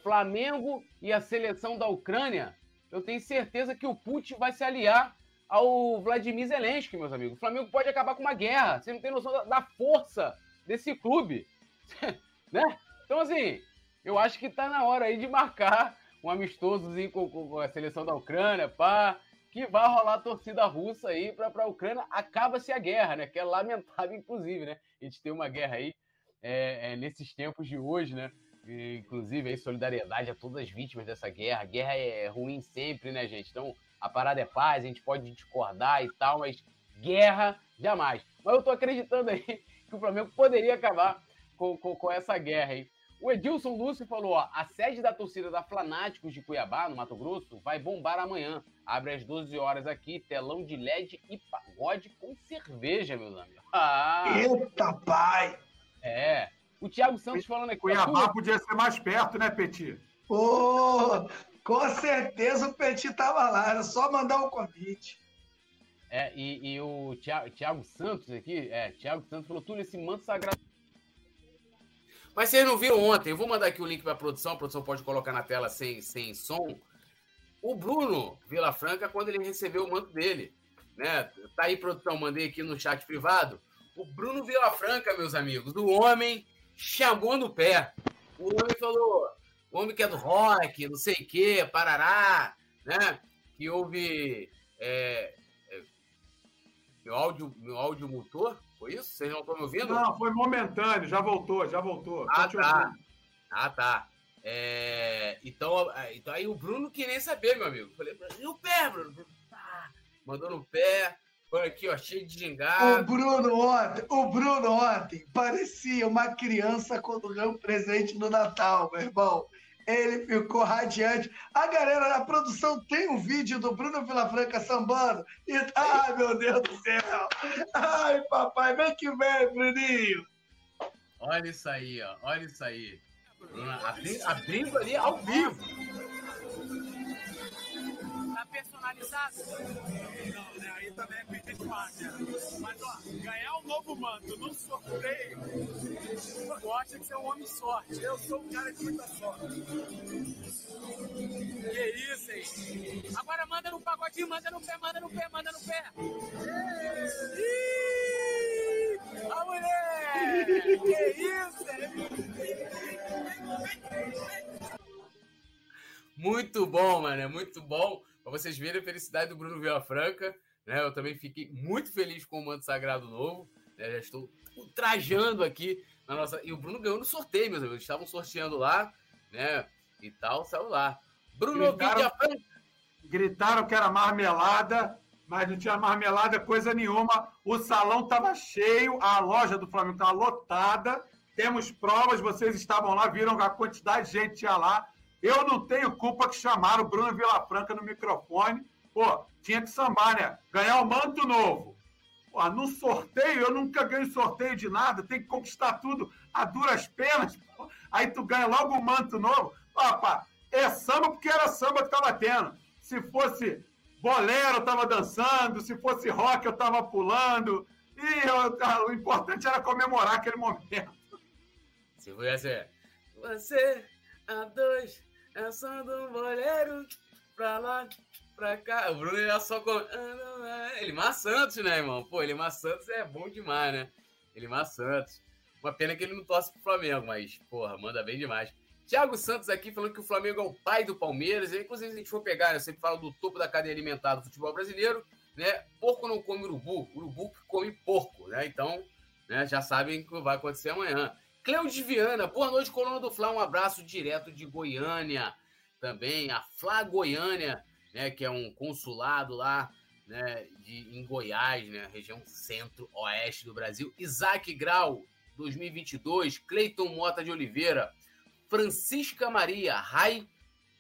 Speaker 2: Flamengo e a seleção da Ucrânia, eu tenho certeza que o Putin vai se aliar ao Vladimir Zelensky, meus amigos. O Flamengo pode acabar com uma guerra. Você não tem noção da, da força desse clube, né? Então, assim, eu acho que tá na hora aí de marcar um amistosozinho com, com a seleção da Ucrânia, pá, que vai rolar a torcida russa aí para a Ucrânia. Acaba-se a guerra, né? Que é lamentável, inclusive, né? A gente tem uma guerra aí é, é, nesses tempos de hoje, né? E, inclusive, aí, solidariedade a todas as vítimas dessa guerra. A guerra é ruim sempre, né, gente? Então, a parada é paz, a gente pode discordar e tal, mas guerra jamais. Mas eu tô acreditando aí que o Flamengo poderia acabar com, com, com essa guerra aí. O Edilson Lúcio falou: ó, a sede da torcida da Flanáticos de Cuiabá, no Mato Grosso, vai bombar amanhã. Abre às 12 horas aqui, telão de LED e pagode com cerveja, meus amigos.
Speaker 3: Ah! Eita, pai!
Speaker 2: É. O Thiago Santos falando aqui.
Speaker 4: Cuiabá podia ser mais perto, né, Petit?
Speaker 3: Oh, com certeza o Petit tava lá, era só mandar um convite.
Speaker 2: É, e, e o Thiago, Thiago, Santos aqui, é, Thiago Santos falou, tudo esse manto sagrado mas vocês não viram ontem, eu vou mandar aqui o link para a produção, a produção pode colocar na tela sem, sem som. O Bruno Vilafranca, quando ele recebeu o manto dele, né? Tá aí, produção, mandei aqui no chat privado. O Bruno Vilafranca, meus amigos, o homem chamou no pé. O homem falou, o homem que é do rock, não sei o quê, parará, né? Que houve é, é, meu áudio, meu áudio mutou? Foi isso? Vocês não estão me ouvindo?
Speaker 4: Não, foi momentâneo, já voltou, já voltou.
Speaker 2: Ah, tá. Ah, tá. É, então, então aí o Bruno queria saber, meu amigo. Falei, e o pé, Bruno? Ah, mandou no pé. Foi aqui, ó, cheio de gingado.
Speaker 3: O Bruno ontem, o Bruno ontem parecia uma criança quando ganhou um presente no Natal, meu irmão. Ele ficou radiante. A galera da produção tem um vídeo do Bruno Vilafranca sambando. E, ai, meu Deus do céu! Ai, papai, vem que vem, Bruninho!
Speaker 2: Olha isso aí, ó. Olha isso aí. Abrindo, abrindo ali ao vivo.
Speaker 5: Personalizado? Não, né? Aí também é coisa demais, né? Mas, ó, ganhar um novo manto num sorteio, tu acha que você é um homem de sorte. Eu sou um cara de muita sorte. Que isso, hein? Agora manda no pagodinho, manda no pé, manda no pé, manda no pé. Ih! A mulher! Que isso, hein?
Speaker 2: Muito bom, mano. É muito bom. Pra vocês verem a felicidade do Bruno Vilafranca. Né? Eu também fiquei muito feliz com o manto sagrado novo. Né? Já estou trajando aqui na nossa. E o Bruno ganhou no sorteio, meus amigos. Estavam sorteando lá, né? E tal, saiu lá. Bruno
Speaker 4: gritaram, gritaram que era marmelada, mas não tinha marmelada coisa nenhuma. O salão estava cheio, a loja do Flamengo estava lotada. Temos provas, vocês estavam lá, viram a quantidade de gente tinha lá. Eu não tenho culpa que chamaram o Bruno Vilafranca no microfone. Pô, tinha que sambar, né? Ganhar o um manto novo. Pô, no sorteio, eu nunca ganho sorteio de nada, tem que conquistar tudo a duras penas. Pô. Aí tu ganha logo um manto novo. Opa, é samba porque era samba que tava tendo. Se fosse bolero, eu tava dançando. Se fosse rock, eu tava pulando. E eu, o importante era comemorar aquele momento.
Speaker 2: Se fosse você, a dois, é só do bolero pra lá, pra cá. O Bruno ia só com. Elimar Santos, né, irmão? Pô, Elimar Santos é bom demais, né? Elimar Santos. Uma pena que ele não torce pro Flamengo, mas, porra, manda bem demais. Thiago Santos aqui falando que o Flamengo é o pai do Palmeiras. E, inclusive, se a gente for pegar, né, eu sempre falo do topo da cadeia alimentar do futebol brasileiro, né? Porco não come urubu, urubu come porco, né? Então, né, já sabem o que vai acontecer amanhã. Cleude Viana, boa noite, coluna do Fla. Um abraço direto de Goiânia. Também a Fla Goiânia, né, que é um consulado lá né, de, em Goiás, né, região centro-oeste do Brasil. Isaac Grau, 2022. Cleiton Mota de Oliveira. Francisca Maria, Rai,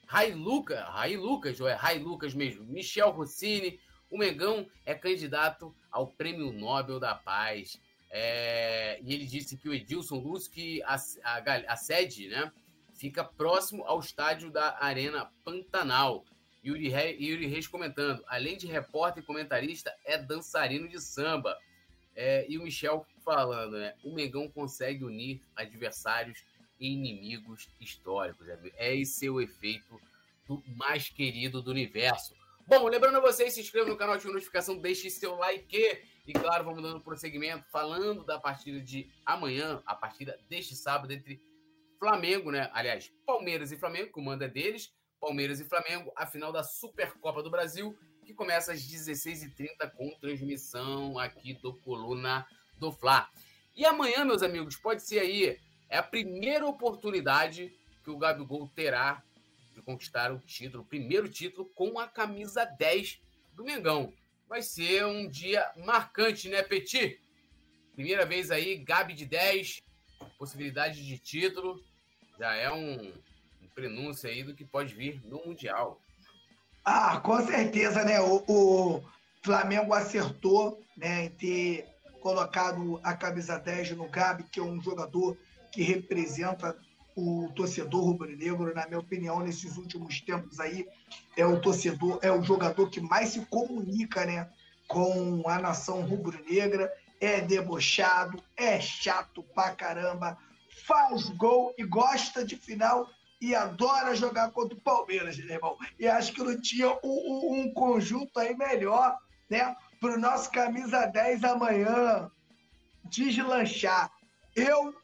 Speaker 2: Rai Luca, Rai Lucas, ou é Rai Lucas mesmo. Michel Rossini. O Megão é candidato ao Prêmio Nobel da Paz. É, e ele disse que o Edilson Luz, que a, a, a, sede né, fica próximo ao estádio da Arena Pantanal. Yuri, Re, Yuri Reis comentando, além de repórter e comentarista, é dançarino de samba. É, e o Michel falando, né? O Mengão consegue unir adversários e inimigos históricos. Né? É esse o efeito do mais querido do universo. Bom, lembrando a vocês, se inscreva no canal, ative notificação, deixe seu like e claro, vamos dando prosseguimento, falando da partida de amanhã, a partida deste sábado entre Flamengo, né? Aliás, Palmeiras e Flamengo, que o é deles. Palmeiras e Flamengo, a final da Supercopa do Brasil, que começa às 16h30 com transmissão aqui do Coluna do Fla. E amanhã, meus amigos, pode ser aí, é a primeira oportunidade que o Gabigol terá de conquistar o título, o primeiro título com a camisa 10 do Mengão vai ser um dia marcante, né, Petit? Primeira vez aí, Gabi de 10, possibilidade de título. Já é um, um prenúncio aí do que pode vir no Mundial.
Speaker 3: Ah, com certeza, né? O, o Flamengo acertou né, em ter colocado a camisa 10 no Gabi, que é um jogador que representa o torcedor rubro-negro, na minha opinião, nesses últimos tempos aí, é o torcedor, é o jogador que mais se comunica, né, com a nação rubro-negra, é debochado, é chato pra caramba, faz gol e gosta de final e adora jogar contra o Palmeiras, né, irmão. E acho que não tinha um, um conjunto aí melhor, né, pro nosso camisa 10 amanhã. deslanchar. Eu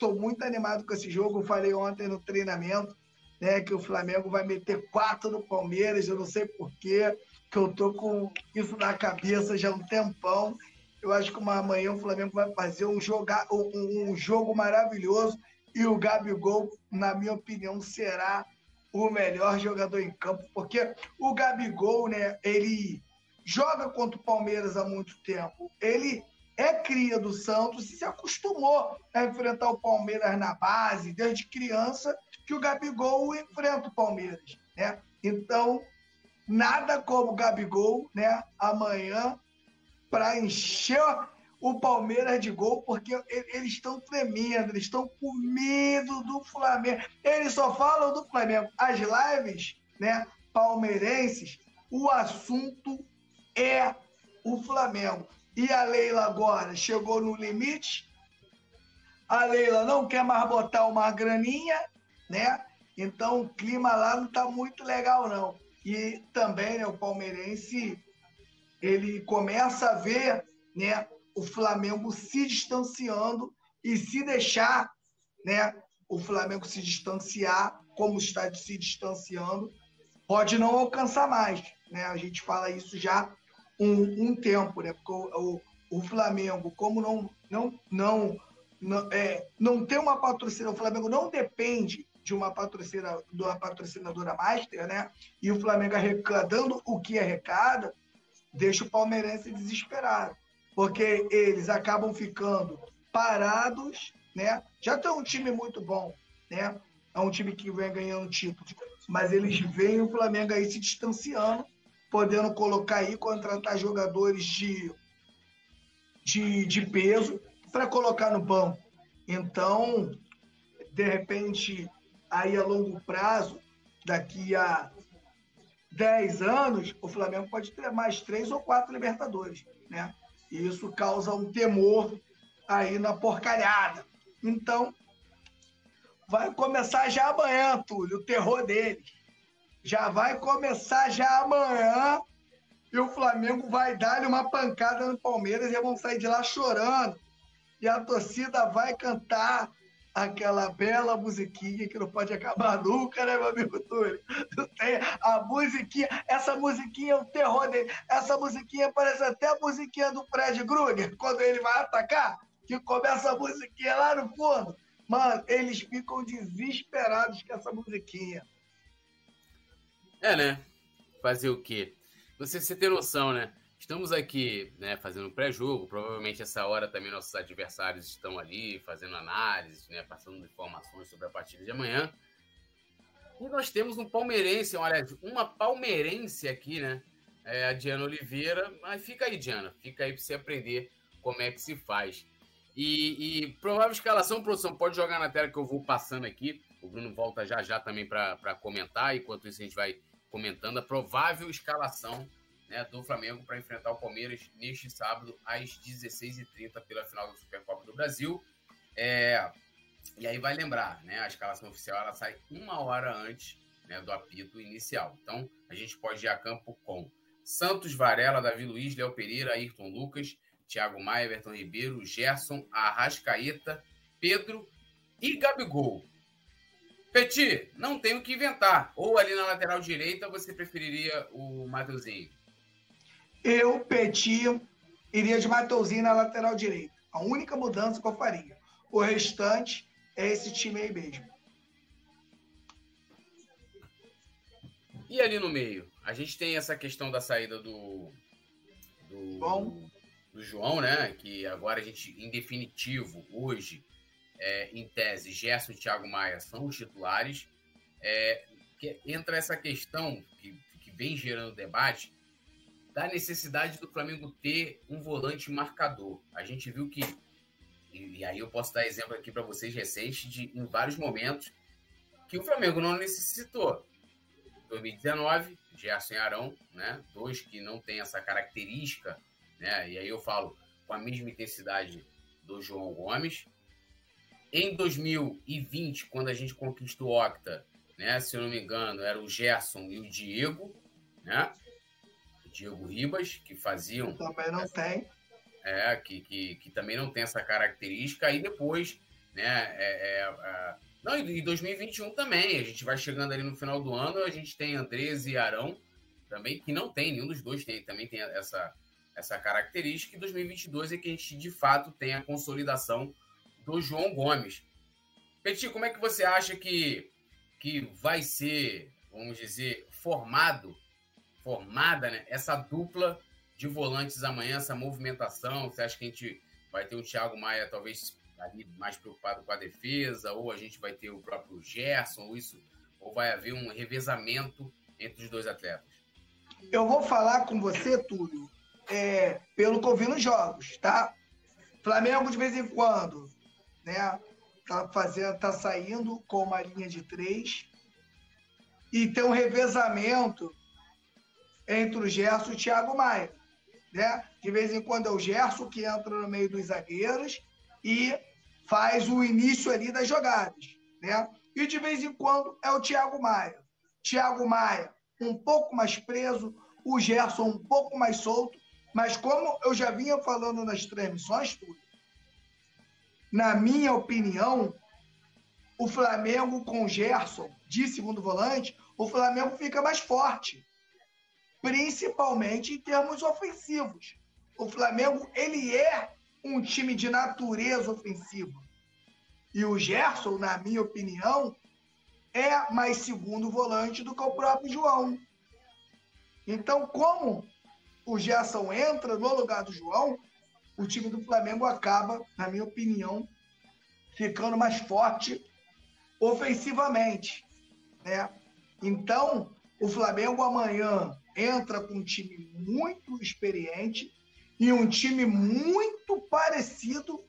Speaker 3: estou muito animado com esse jogo. Eu falei ontem no treinamento né, que o Flamengo vai meter quatro no Palmeiras. Eu não sei porquê, que eu tô com isso na cabeça já há um tempão. Eu acho que uma amanhã o Flamengo vai fazer um, um, um jogo maravilhoso e o Gabigol, na minha opinião, será o melhor jogador em campo, porque o Gabigol, né, ele joga contra o Palmeiras há muito tempo. Ele é cria do Santos e se acostumou a enfrentar o Palmeiras na base, desde criança, que o Gabigol enfrenta o Palmeiras. Né? Então, nada como o Gabigol né, amanhã para encher o Palmeiras de gol, porque eles estão tremendo, eles estão com medo do Flamengo. Eles só falam do Flamengo. As lives, né, palmeirenses, o assunto é o Flamengo. E a Leila agora chegou no limite. A Leila não quer mais botar uma graninha, né? Então o clima lá não está muito legal, não. E também né, o palmeirense ele começa a ver né, o Flamengo se distanciando e se deixar né, o Flamengo se distanciar, como está se distanciando, pode não alcançar mais. Né? A gente fala isso já um, um tempo, né? Porque o, o, o, Flamengo, como não, não, não, não, é, não tem uma patrocinadora, o Flamengo não depende de uma patrocinadora, de patrocinadora master, né? E o Flamengo arrecadando o que arrecada, deixa o palmeirense desesperado, porque eles acabam ficando parados, né? Já tem um time muito bom, né? É um time que vem ganhando títulos, mas eles veem o Flamengo aí se distanciando podendo colocar aí, contratar jogadores de, de, de peso para colocar no banco. Então, de repente, aí a longo prazo, daqui a 10 anos, o Flamengo pode ter mais três ou quatro Libertadores, né? E isso causa um temor aí na porcalhada. Então, vai começar já amanhã, Túlio, o terror deles já vai começar já amanhã e o Flamengo vai dar uma pancada no Palmeiras e vão sair de lá chorando. E a torcida vai cantar aquela bela musiquinha que não pode acabar nunca, né, meu amigo Túlio? Tem a musiquinha, essa musiquinha é o terror dele. Essa musiquinha parece até a musiquinha do Fred Krueger, quando ele vai atacar, que começa a musiquinha lá no fundo. Mano, eles ficam desesperados com essa musiquinha.
Speaker 2: É, né? Fazer o quê? Você, você tem noção, né? Estamos aqui né, fazendo pré-jogo, provavelmente essa hora também nossos adversários estão ali fazendo análises, né, passando informações sobre a partida de amanhã. E nós temos um palmeirense, olha, uma palmeirense aqui, né? É a Diana Oliveira. Mas fica aí, Diana, fica aí para você aprender como é que se faz. E, e provável escalação, produção, pode jogar na tela que eu vou passando aqui. O Bruno volta já já também para comentar. Enquanto isso, a gente vai comentando a provável escalação né, do Flamengo para enfrentar o Palmeiras neste sábado às 16h30 pela final da Supercopa do Brasil. É, e aí vai lembrar, né, a escalação oficial ela sai uma hora antes né, do apito inicial. Então a gente pode ir a campo com Santos, Varela, Davi Luiz, Léo Pereira, Ayrton Lucas, Thiago Maia, Everton Ribeiro, Gerson, Arrascaeta, Pedro e Gabigol. Petit, não tem o que inventar. Ou ali na lateral direita você preferiria o Mateuzinho?
Speaker 3: Eu, Petit, iria de Mateuzinho na lateral direita. A única mudança que eu faria. O restante é esse time aí mesmo.
Speaker 2: E ali no meio? A gente tem essa questão da saída do. Do, Bom. do João, né? Que agora a gente, em definitivo, hoje, é, em tese, Gerson e Thiago Maia são os titulares. É, entra essa questão que, que vem gerando debate da necessidade do Flamengo ter um volante marcador. A gente viu que, e, e aí eu posso dar exemplo aqui para vocês recente, de em vários momentos, que o Flamengo não necessitou. 2019, Gerson e Arão, né? Dois que não têm essa característica, né? E aí eu falo com a mesma intensidade do João Gomes. Em 2020, quando a gente conquistou o Octa, né, se eu não me engano, era o Gerson e o Diego, né? O Diego Ribas, que faziam.
Speaker 3: Também não tem.
Speaker 2: é, que, que, que também não tem essa característica. Aí depois, né? É, é, é... Não, e 2021 também. A gente vai chegando ali no final do ano, a gente tem Andrés e Arão também, que não tem, nenhum dos dois tem, também tem essa, essa característica. E 2022 é que a gente de fato tem a consolidação do João Gomes. Petit, como é que você acha que, que vai ser, vamos dizer, formado, formada né, essa dupla de volantes amanhã, essa movimentação? Você acha que a gente vai ter o Thiago Maia talvez ali mais preocupado com a defesa, ou a gente vai ter o próprio Gerson, ou isso, ou vai haver um revezamento entre os dois atletas?
Speaker 3: Eu vou falar com você, Túlio, é, pelo que eu vi nos jogos, tá? Flamengo de vez em quando, né? Tá fazendo, tá saindo com uma linha de três e tem um revezamento entre o Gerson e o Thiago Maia, né? De vez em quando é o Gerson que entra no meio dos zagueiros e faz o início ali das jogadas, né? E de vez em quando é o Thiago Maia. Thiago Maia um pouco mais preso, o Gerson um pouco mais solto, mas como eu já vinha falando nas transmissões, tudo, na minha opinião, o Flamengo com Gerson de segundo volante, o Flamengo fica mais forte, principalmente em termos ofensivos. O Flamengo ele é um time de natureza ofensiva. E o Gerson, na minha opinião, é mais segundo volante do que o próprio João. Então, como o Gerson entra no lugar do João, o time do Flamengo acaba, na minha opinião, ficando mais forte ofensivamente. Né? Então, o Flamengo amanhã entra com um time muito experiente e um time muito parecido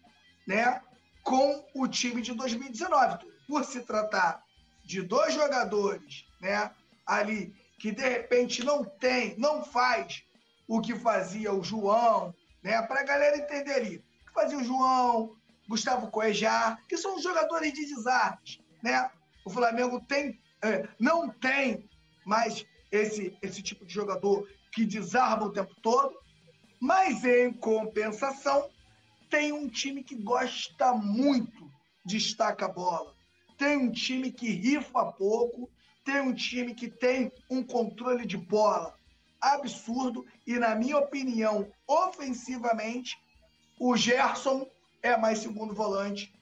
Speaker 3: né, com o time de 2019. Por se tratar de dois jogadores né, ali que de repente não tem, não faz o que fazia o João, né, para a galera entender ali. O que fazia o João, Gustavo Coejar, que são jogadores de desarmes. Né? O Flamengo tem, é, não tem mais esse, esse tipo de jogador que desarma o tempo todo, mas em compensação, tem um time que gosta muito de estaca a bola. Tem um time que rifa pouco, tem um time que tem um controle de bola absurdo e, na minha opinião, ofensivamente, o Gerson é mais segundo volante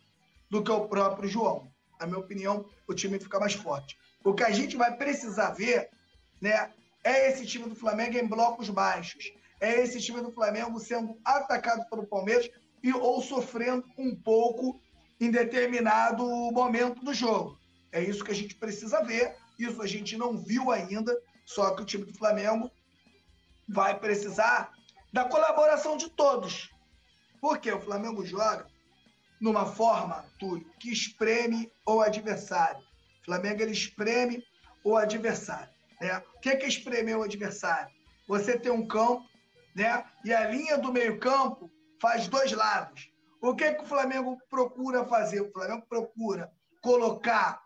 Speaker 3: do que o próprio João. Na minha opinião, o time fica mais forte. O que a gente vai precisar ver né, é esse time do Flamengo em blocos baixos. É esse time do Flamengo sendo atacado pelo Palmeiras e, ou sofrendo um pouco em determinado momento do jogo. É isso que a gente precisa ver. Isso a gente não viu ainda. Só que o time do Flamengo vai precisar da colaboração de todos. Porque o Flamengo joga numa forma, Túlio, que espreme o adversário. O Flamengo ele espreme o adversário. Né? O que é, que é espremer o adversário? Você tem um campo, né? E a linha do meio-campo faz dois lados. O que, é que o Flamengo procura fazer? O Flamengo procura colocar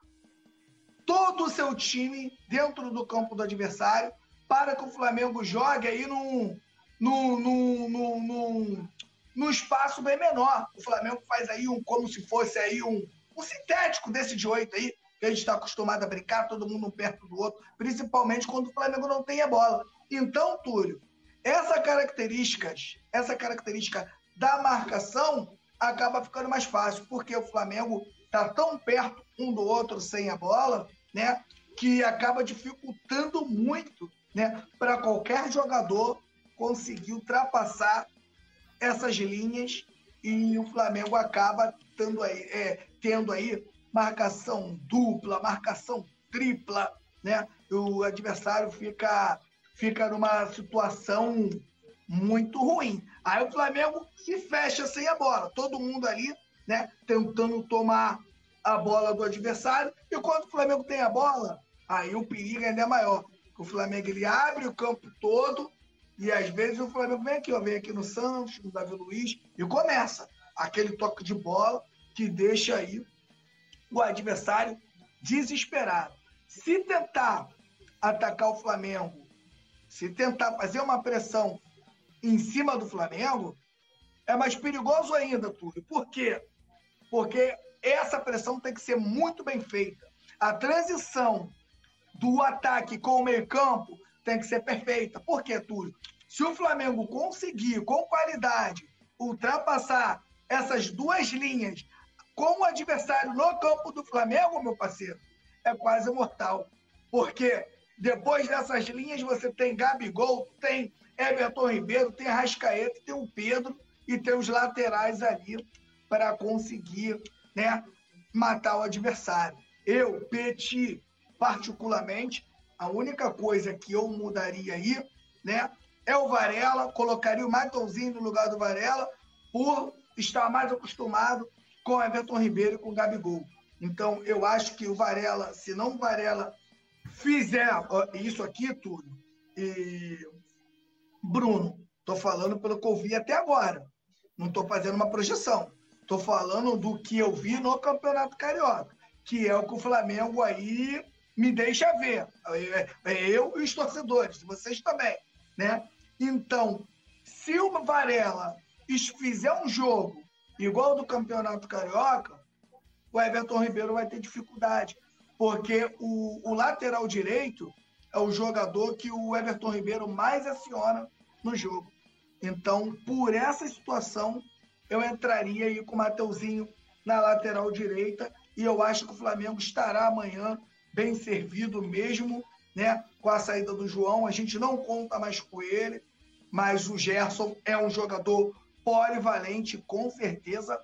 Speaker 3: todo o seu time dentro do campo do adversário para que o Flamengo jogue aí num, num, num, num, num, espaço bem menor. O Flamengo faz aí um como se fosse aí um, um sintético desse de oito aí, que a gente está acostumado a brincar, todo mundo um perto do outro, principalmente quando o Flamengo não tem a bola. Então, Túlio, essa característica, essa característica da marcação acaba ficando mais fácil, porque o Flamengo está tão perto um do outro sem a bola, né, que acaba dificultando muito, né, para qualquer jogador conseguir ultrapassar essas linhas e o Flamengo acaba tendo aí, é, tendo aí marcação dupla, marcação tripla, né? O adversário fica, fica numa situação muito ruim. Aí o Flamengo se fecha sem a bola, todo mundo ali, né? Tentando tomar a bola do adversário. E quando o Flamengo tem a bola, aí o perigo ainda é maior. O Flamengo ele abre o campo todo e às vezes o Flamengo vem aqui, ó, vem aqui no Santos, no Davi Luiz, e começa aquele toque de bola que deixa aí o adversário desesperado. Se tentar atacar o Flamengo, se tentar fazer uma pressão em cima do Flamengo, é mais perigoso ainda, Túlio. Por quê? Porque essa pressão tem que ser muito bem feita. A transição do ataque com o meio-campo tem que ser perfeita. Por quê, Túlio? Se o Flamengo conseguir, com qualidade, ultrapassar essas duas linhas com o adversário no campo do Flamengo, meu parceiro, é quase mortal. Porque depois dessas linhas você tem Gabigol, tem Everton Ribeiro, tem Rascaeta, tem o Pedro e tem os laterais ali para conseguir né, matar o adversário. Eu, Petit, particularmente, a única coisa que eu mudaria aí, né, é o Varela, colocaria o Matãozinho no lugar do Varela, por estar mais acostumado com o Everton Ribeiro e com o Gabigol. Então, eu acho que o Varela, se não o Varela fizer isso aqui, tudo, e Bruno, estou falando pelo que eu vi até agora. Não estou fazendo uma projeção. Estou falando do que eu vi no Campeonato Carioca, que é o que o Flamengo aí me deixa ver. É, é eu e os torcedores, vocês também, né? Então, se o Varela fizer um jogo igual do Campeonato Carioca, o Everton Ribeiro vai ter dificuldade, porque o, o lateral direito é o jogador que o Everton Ribeiro mais aciona no jogo. Então, por essa situação, eu entraria aí com o Mateuzinho na lateral direita e eu acho que o Flamengo estará amanhã bem servido mesmo, né? Com a saída do João, a gente não conta mais com ele, mas o Gerson é um jogador polivalente, com certeza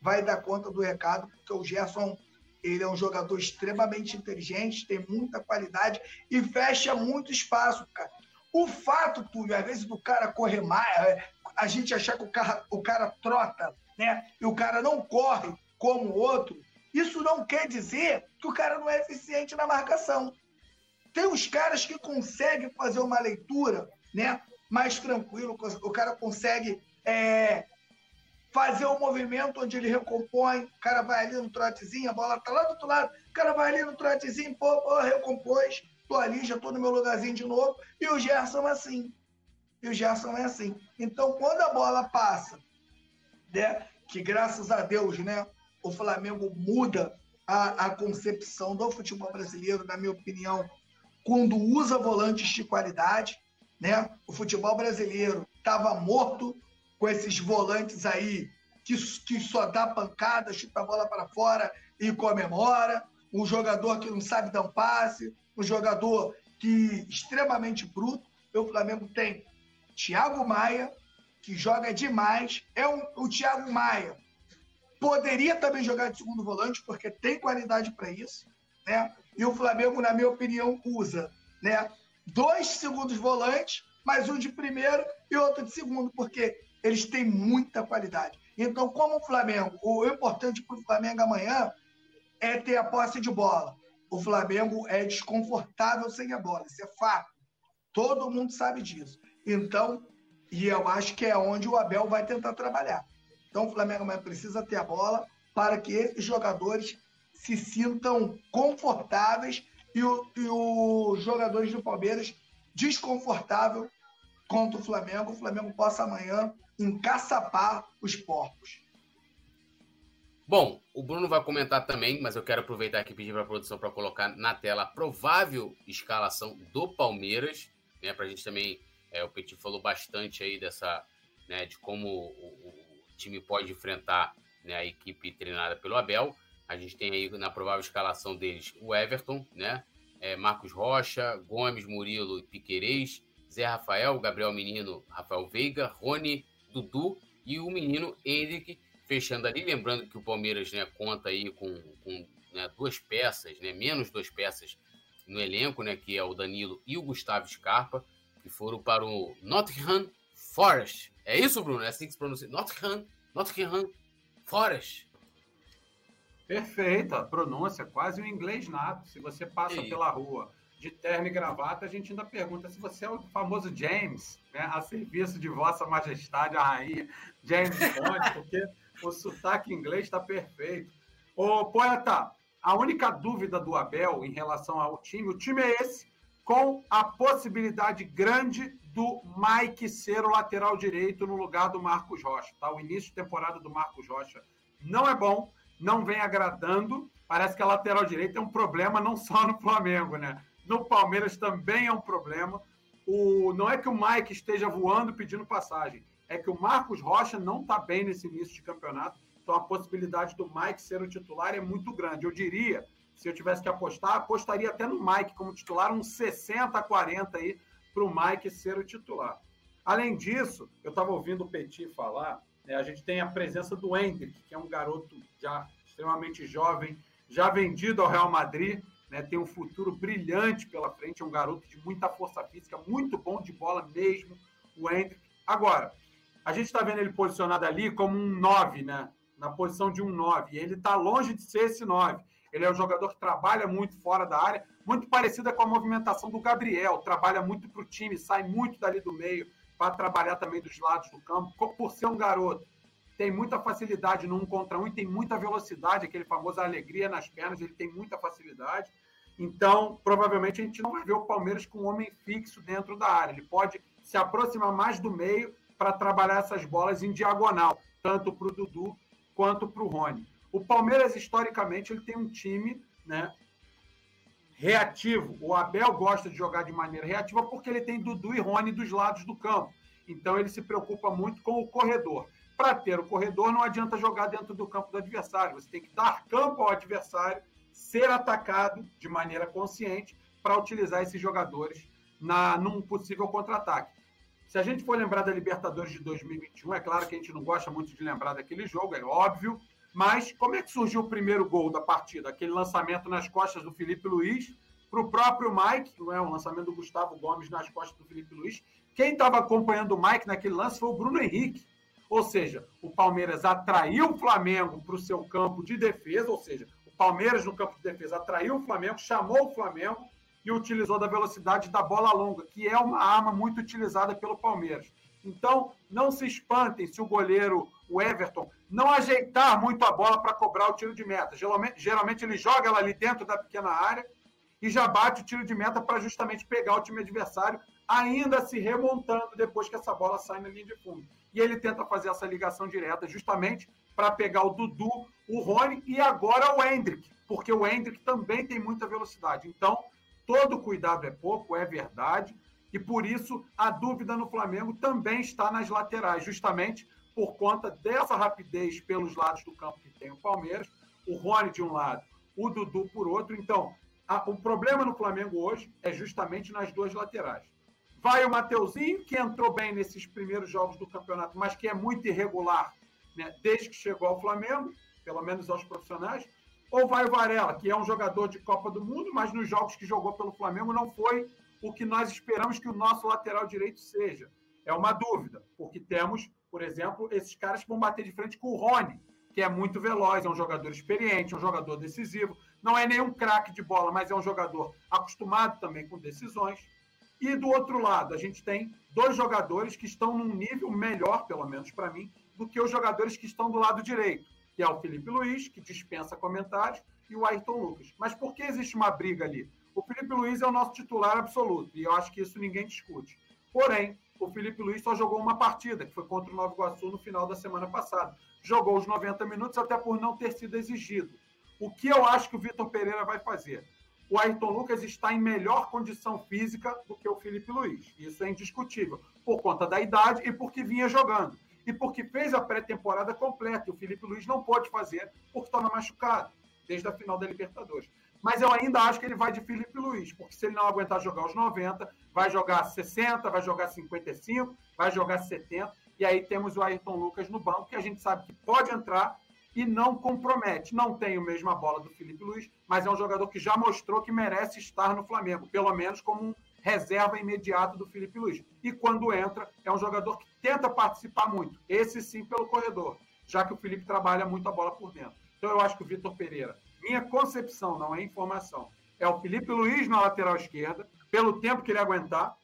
Speaker 3: vai dar conta do recado, porque o Gerson ele é um jogador extremamente inteligente, tem muita qualidade e fecha muito espaço, cara. O fato, Túlio, às vezes do cara correr mais, é, a gente achar que o cara, o cara trota, né? E o cara não corre como o outro, isso não quer dizer que o cara não é eficiente na marcação. Tem os caras que conseguem fazer uma leitura né, mais tranquilo, o cara consegue é, fazer um movimento onde ele recompõe, o cara vai ali no trotezinho, a bola tá lá do outro lado, o cara vai ali no trotezinho, pô, pô recompôs, tô ali, já tô no meu lugarzinho de novo, e o Gerson é assim. E o Gerson é assim. Então, quando a bola passa, né, que graças a Deus, né, o Flamengo muda a, a concepção do futebol brasileiro, na minha opinião, quando usa volantes de qualidade. Né? O futebol brasileiro estava morto com esses volantes aí que, que só dá pancada, chuta a bola para fora e comemora. Um jogador que não sabe dar um passe, um jogador que extremamente bruto. O Flamengo tem Thiago Maia, que joga demais. É um, o Thiago Maia Poderia também jogar de segundo volante, porque tem qualidade para isso. Né? E o Flamengo, na minha opinião, usa né? dois segundos volantes, mais um de primeiro e outro de segundo, porque eles têm muita qualidade. Então, como o Flamengo, o importante para o Flamengo amanhã é ter a posse de bola. O Flamengo é desconfortável sem a bola, isso é fato. Todo mundo sabe disso. Então, e eu acho que é onde o Abel vai tentar trabalhar. Então o Flamengo precisa ter a bola para que esses jogadores se sintam confortáveis e, o, e os jogadores do Palmeiras desconfortável contra o Flamengo. O Flamengo possa amanhã encaçapar os porcos.
Speaker 2: Bom, o Bruno vai comentar também, mas eu quero aproveitar aqui e pedir para a produção para colocar na tela a provável escalação do Palmeiras, né? Para a gente também, é, o Petit falou bastante aí dessa, né, de como o, time pode enfrentar né, a equipe treinada pelo Abel. A gente tem aí na provável escalação deles o Everton, né? É, Marcos Rocha, Gomes, Murilo e Piquerez, Zé Rafael, Gabriel Menino, Rafael Veiga, Rony, Dudu e o menino Henrique fechando ali. Lembrando que o Palmeiras né, conta aí com, com né, duas peças, né, menos duas peças no elenco, né, que é o Danilo e o Gustavo Scarpa, que foram para o Nottingham Forest. É isso, Bruno? É assim que se pronuncia? Nottingham, Nottingham Forest.
Speaker 4: Perfeita pronúncia, quase um inglês nato. Se você passa pela rua de terno e gravata, a gente ainda pergunta se você é o famoso James, né? a serviço de Vossa Majestade, a Rainha James Bond, porque o sotaque inglês está perfeito. Ô, poeta, a única dúvida do Abel em relação ao time, o time é esse, com a possibilidade grande do Mike ser o lateral direito no lugar do Marcos Rocha. Tá? O início de temporada do Marcos Rocha não é bom, não vem agradando. Parece que a lateral direita é um problema não só no Flamengo, né? No Palmeiras também é um problema. O, não é que o Mike esteja voando pedindo passagem, é que o Marcos Rocha não está bem nesse início de campeonato. Então a possibilidade do Mike ser o titular é muito grande. Eu diria, se eu tivesse que apostar, apostaria até no Mike como titular, uns 60 a 40 aí para o Mike ser o titular. Além disso, eu estava ouvindo o Petit falar, né, a gente tem a presença do Hendrick, que é um garoto já extremamente jovem, já vendido ao Real Madrid, né, tem um futuro brilhante pela frente, é um garoto de muita força física, muito bom de bola mesmo, o Hendrick. Agora, a gente está vendo ele posicionado ali como um 9, né? Na posição de um 9. E ele está longe de ser esse 9. Ele é um jogador que trabalha muito fora da área, muito parecida com a movimentação do Gabriel. Trabalha muito para o time, sai muito dali do meio para trabalhar também dos lados do campo. Por ser um garoto, tem muita facilidade no um contra um e tem muita velocidade, aquele famoso alegria nas pernas, ele tem muita facilidade. Então, provavelmente a gente não vai ver o Palmeiras com um homem fixo dentro da área. Ele pode se aproximar mais do meio para trabalhar essas bolas em diagonal, tanto para o Dudu quanto para o Rony. O Palmeiras, historicamente, ele tem um time né, reativo. O Abel gosta de jogar de maneira reativa porque ele tem Dudu e Rony dos lados do campo. Então, ele se preocupa muito com o corredor. Para ter o corredor, não adianta jogar dentro do campo do adversário. Você tem que dar campo ao adversário, ser atacado de maneira consciente para utilizar esses jogadores na, num possível contra-ataque. Se a gente for lembrar da Libertadores de 2021, é claro que a gente não gosta muito de lembrar daquele jogo, é óbvio, mas como é que surgiu o primeiro gol da partida? Aquele lançamento nas costas do Felipe Luiz para o próprio Mike, não é? O lançamento do Gustavo Gomes nas costas do Felipe Luiz. Quem estava acompanhando o Mike naquele lance foi o Bruno Henrique. Ou seja, o Palmeiras atraiu o Flamengo para o seu campo de defesa, ou seja, o Palmeiras no campo de defesa atraiu o Flamengo, chamou o Flamengo e utilizou da velocidade da bola longa, que é uma arma muito utilizada pelo Palmeiras. Então, não se espantem se o goleiro, o Everton, não ajeitar muito a bola para cobrar o tiro de meta. Geralmente, geralmente ele joga ela ali dentro da pequena área e já bate o tiro de meta para justamente pegar o time adversário, ainda se remontando depois que essa bola sai na linha de fundo. E ele tenta fazer essa ligação direta justamente para pegar o Dudu, o Rony e agora o Hendrick, porque o Hendrick também tem muita velocidade. Então, Todo cuidado é pouco, é verdade, e por isso a dúvida no Flamengo também está nas laterais, justamente por conta dessa rapidez pelos lados do campo que tem o Palmeiras, o Rony de um lado, o Dudu por outro. Então, a, o problema no Flamengo hoje é justamente nas duas laterais. Vai o Mateuzinho, que entrou bem nesses primeiros jogos do campeonato, mas que é muito irregular né, desde que chegou ao Flamengo, pelo menos aos profissionais. Ou vai o Varela, que é um jogador de Copa do Mundo, mas nos jogos que jogou pelo Flamengo não foi o que nós esperamos que o nosso lateral direito seja. É uma dúvida, porque temos, por exemplo, esses caras que vão bater de frente com o Rony, que é muito veloz, é um jogador experiente, é um jogador decisivo. Não é nenhum craque de bola, mas é um jogador acostumado também com decisões. E do outro lado, a gente tem dois jogadores que estão num nível melhor, pelo menos para mim, do que os jogadores que estão do lado direito que é o Felipe Luiz, que dispensa comentários, e o Ayrton Lucas. Mas por que existe uma briga ali? O Felipe Luiz é o nosso titular absoluto, e eu acho que isso ninguém discute. Porém, o Felipe Luiz só jogou uma partida, que foi contra o Nova Iguaçu no final da semana passada. Jogou os 90 minutos, até por não ter sido exigido. O que eu acho que o Vitor Pereira vai fazer? O Ayrton Lucas está em melhor condição física do que o Felipe Luiz. Isso é indiscutível, por conta da idade e porque vinha jogando e porque fez a pré-temporada completa. E o Felipe Luiz não pode fazer porque estava machucado desde a final da Libertadores. Mas eu ainda acho que ele vai de Felipe Luiz, porque se ele não aguentar jogar os 90, vai jogar 60, vai jogar 55, vai jogar 70, e aí temos o Ayrton Lucas no banco, que a gente sabe que pode entrar e não compromete. Não tem a mesma bola do Felipe Luiz, mas é um jogador que já mostrou que merece estar no Flamengo, pelo menos como um reserva imediato do Felipe Luiz. E quando entra, é um jogador que tenta participar muito, esse sim pelo corredor, já que o Felipe trabalha muito a bola por dentro. Então eu acho que o Vitor Pereira, minha concepção, não é informação, é o Felipe Luiz na lateral esquerda, pelo tempo que ele aguentar,